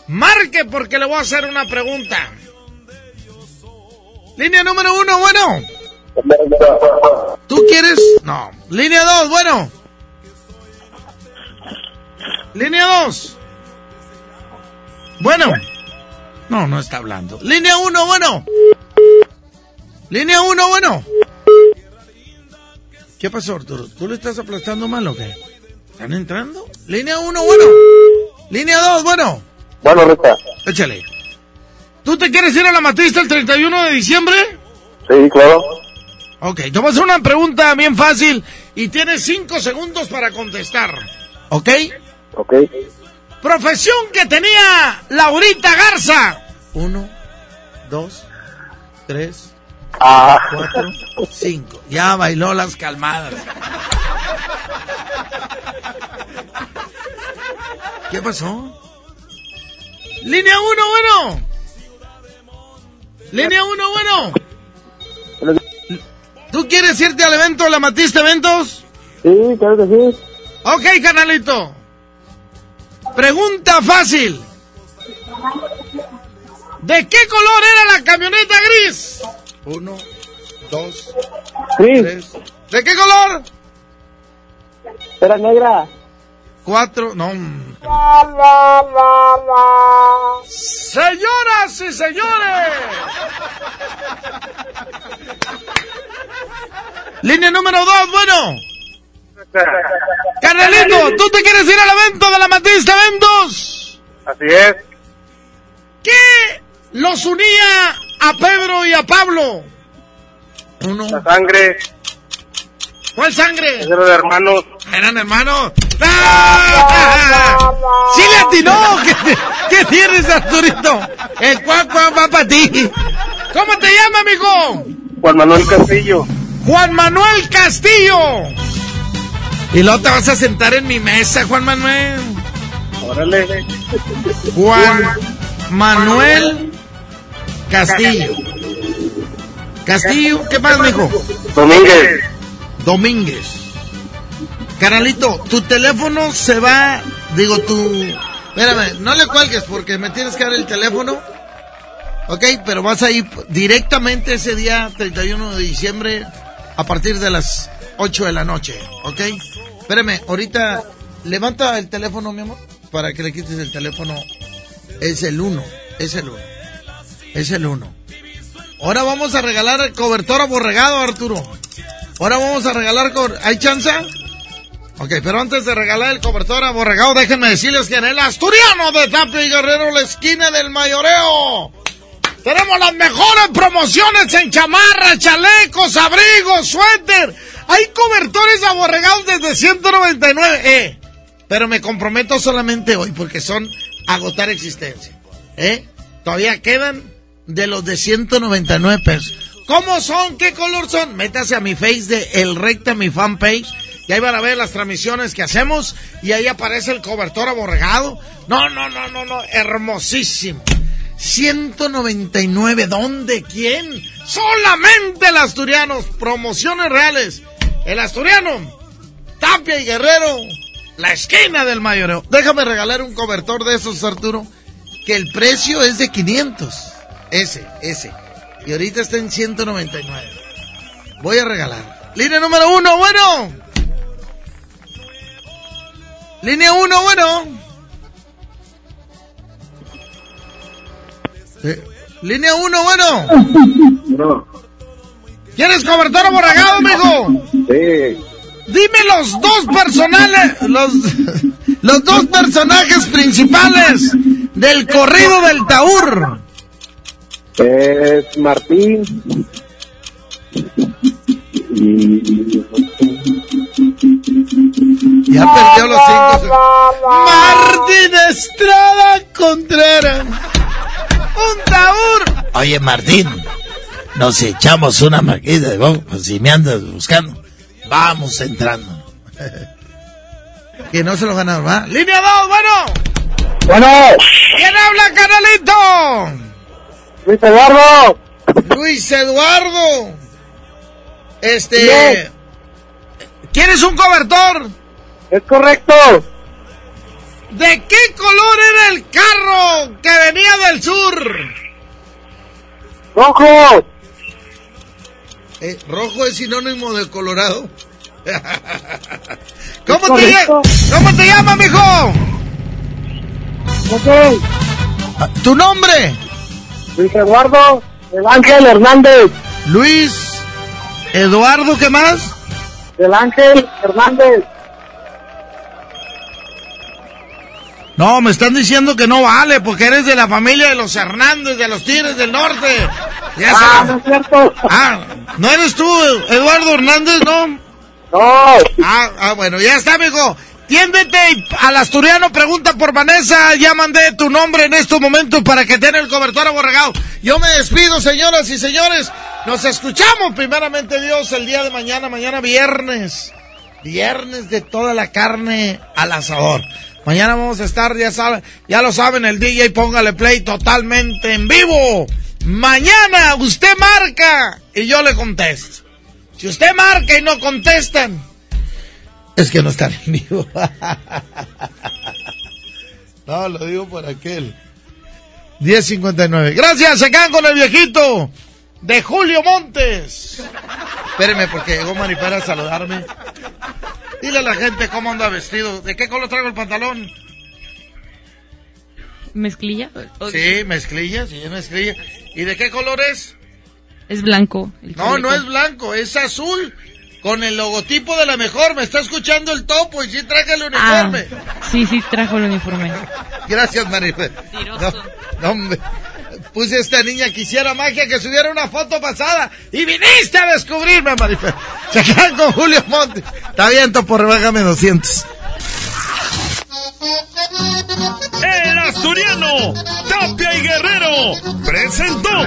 Marque porque le voy a hacer una pregunta. Línea número uno, bueno. ¿Tú quieres? No. Línea dos, bueno. Línea dos. Bueno. No, no está hablando. Línea 1, bueno. Línea 1, bueno. ¿Qué pasó, Arturo? ¿Tú le estás aplastando mal o qué? ¿Están entrando? Línea 1, bueno. Línea 2, bueno. Bueno, Rita. Échale. ¿Tú te quieres ir a la matista el 31 de diciembre? Sí, claro. Ok, te voy a hacer una pregunta bien fácil y tienes 5 segundos para contestar. ¿Ok? Ok. Profesión que tenía Laurita Garza. Uno, dos, tres, Ah. cuatro, cinco. Ya bailó las calmadas. ¿Qué pasó? Línea uno, bueno. Línea uno, bueno. ¿Tú quieres irte al evento la Matista Eventos? Sí, claro que sí. Ok, canalito. Pregunta fácil. ¿De qué color era la camioneta gris? Uno, dos, Gris. tres. ¿De qué color? Era negra. Cuatro, no. Señoras y señores. Línea número dos, bueno. Carnalito, ¿tú te quieres ir al evento de la Matista Eventos? Así es. ¿Qué los unía a Pedro y a Pablo? Uno. La sangre. ¿Cuál sangre? Eran hermanos. ¿Eran hermanos? ¡Ah! ¡Sí le atinó! ¿Qué, qué tienes, Arturito? El cuac cuac va para ti. ¿Cómo te llamas, amigo? Juan Manuel Castillo. Juan Manuel Castillo. Y luego te vas a sentar en mi mesa, Juan Manuel. Órale. Juan Manuel Castillo. Castillo, ¿qué más, mijo? Domínguez. Domínguez. Canalito, tu teléfono se va, digo tú, espérame, no le cuelgues porque me tienes que dar el teléfono. Ok, pero vas a ir directamente ese día 31 de diciembre a partir de las 8 de la noche, ok. Espérame, ahorita levanta el teléfono, mi amor, para que le quites el teléfono. Es el 1, es el 1, es el 1. Ahora vamos a regalar el cobertor aborregado, Arturo. Ahora vamos a regalar... ¿Hay chance? Ok, pero antes de regalar el cobertor aborregado, déjenme decirles que en el Asturiano de Tapia y Guerrero, la esquina del mayoreo, tenemos las mejores promociones en chamarras, chalecos, abrigos, suéter, Hay cobertores aborregados desde 199. Eh, pero me comprometo solamente hoy porque son agotar existencia. ¿Eh? Todavía quedan de los de 199 pesos. ¿Cómo son? ¿Qué color son? Métase a mi face de El Recta, mi fanpage. Y ahí van a ver las transmisiones que hacemos. Y ahí aparece el cobertor aborregado. No, no, no, no, no. Hermosísimo. 199. ¿Dónde? ¿Quién? Solamente el Asturianos. Promociones reales. El Asturiano. Tapia y Guerrero. La esquina del mayoreo. Déjame regalar un cobertor de esos, Arturo. Que el precio es de 500. Ese, ese. Y ahorita está en 199. Voy a regalar. Línea número uno, bueno. Línea uno, bueno. Línea uno, bueno. No. ¿Quieres cobertor aborregado, mijo? Sí. Dime los dos personales, los, los dos personajes principales del corrido del Taur. Es Martín. Y. Ya perdió los cinco. Martín Estrada Contreras. Un Taur. Oye, Martín, nos echamos una maquita de vos, pues si me andas buscando, vamos entrando. que no se lo ganaron, ¿va? Línea 2, bueno. Bueno. ¿Quién habla, canalito? Luis Eduardo. Luis Eduardo. Este. ¿Quieres un cobertor? Es correcto. ¿De qué color era el carro que venía del sur? Rojo. Eh, rojo es sinónimo de colorado. [laughs] ¿Cómo te, correcto. ll- ¿Cómo te llamas, mijo? Ok. Ah, ¿Tu nombre? Luis Eduardo. El Ángel Hernández. Luis Eduardo, ¿qué más? El Ángel Hernández. No, me están diciendo que no vale porque eres de la familia de los Hernández, de los Tigres del Norte. Ya Ah, no es cierto. Ah, ¿no eres tú, Eduardo Hernández, no? No. Ah, ah, bueno, ya está, amigo. Tiéndete y al asturiano, pregunta por Vanessa. Ya mandé tu nombre en estos momentos para que tenga el cobertor aborregado. Yo me despido, señoras y señores. Nos escuchamos, primeramente Dios, el día de mañana, mañana viernes. Viernes de toda la carne al asador. Mañana vamos a estar, ya saben, ya lo saben, el DJ póngale play totalmente en vivo. Mañana usted marca y yo le contesto. Si usted marca y no contestan, es que no están en vivo. [laughs] no, lo digo por aquel. 10.59. Gracias, se quedan con el viejito de Julio Montes. Espérenme porque llegó Maripera a saludarme. Dile a la gente cómo anda vestido. ¿De qué color traigo el pantalón? ¿Mezclilla? ¿O- Sí, mezclilla, sí, es mezclilla. ¿Y de qué color es? Es blanco. el No, no es blanco, es azul. Con el logotipo de la mejor. Me está escuchando el topo y sí traje el Ah, uniforme. sí, sí, trajo el uniforme. Gracias, Marifé. No, no, hombre. Puse a esta niña que hiciera magia, que subiera una foto pasada. Y viniste a descubrirme, Marifé. Se quedan con Julio Montes. Está bien, topo, rebájame 200. El asturiano, Tapia y Guerrero, presentó.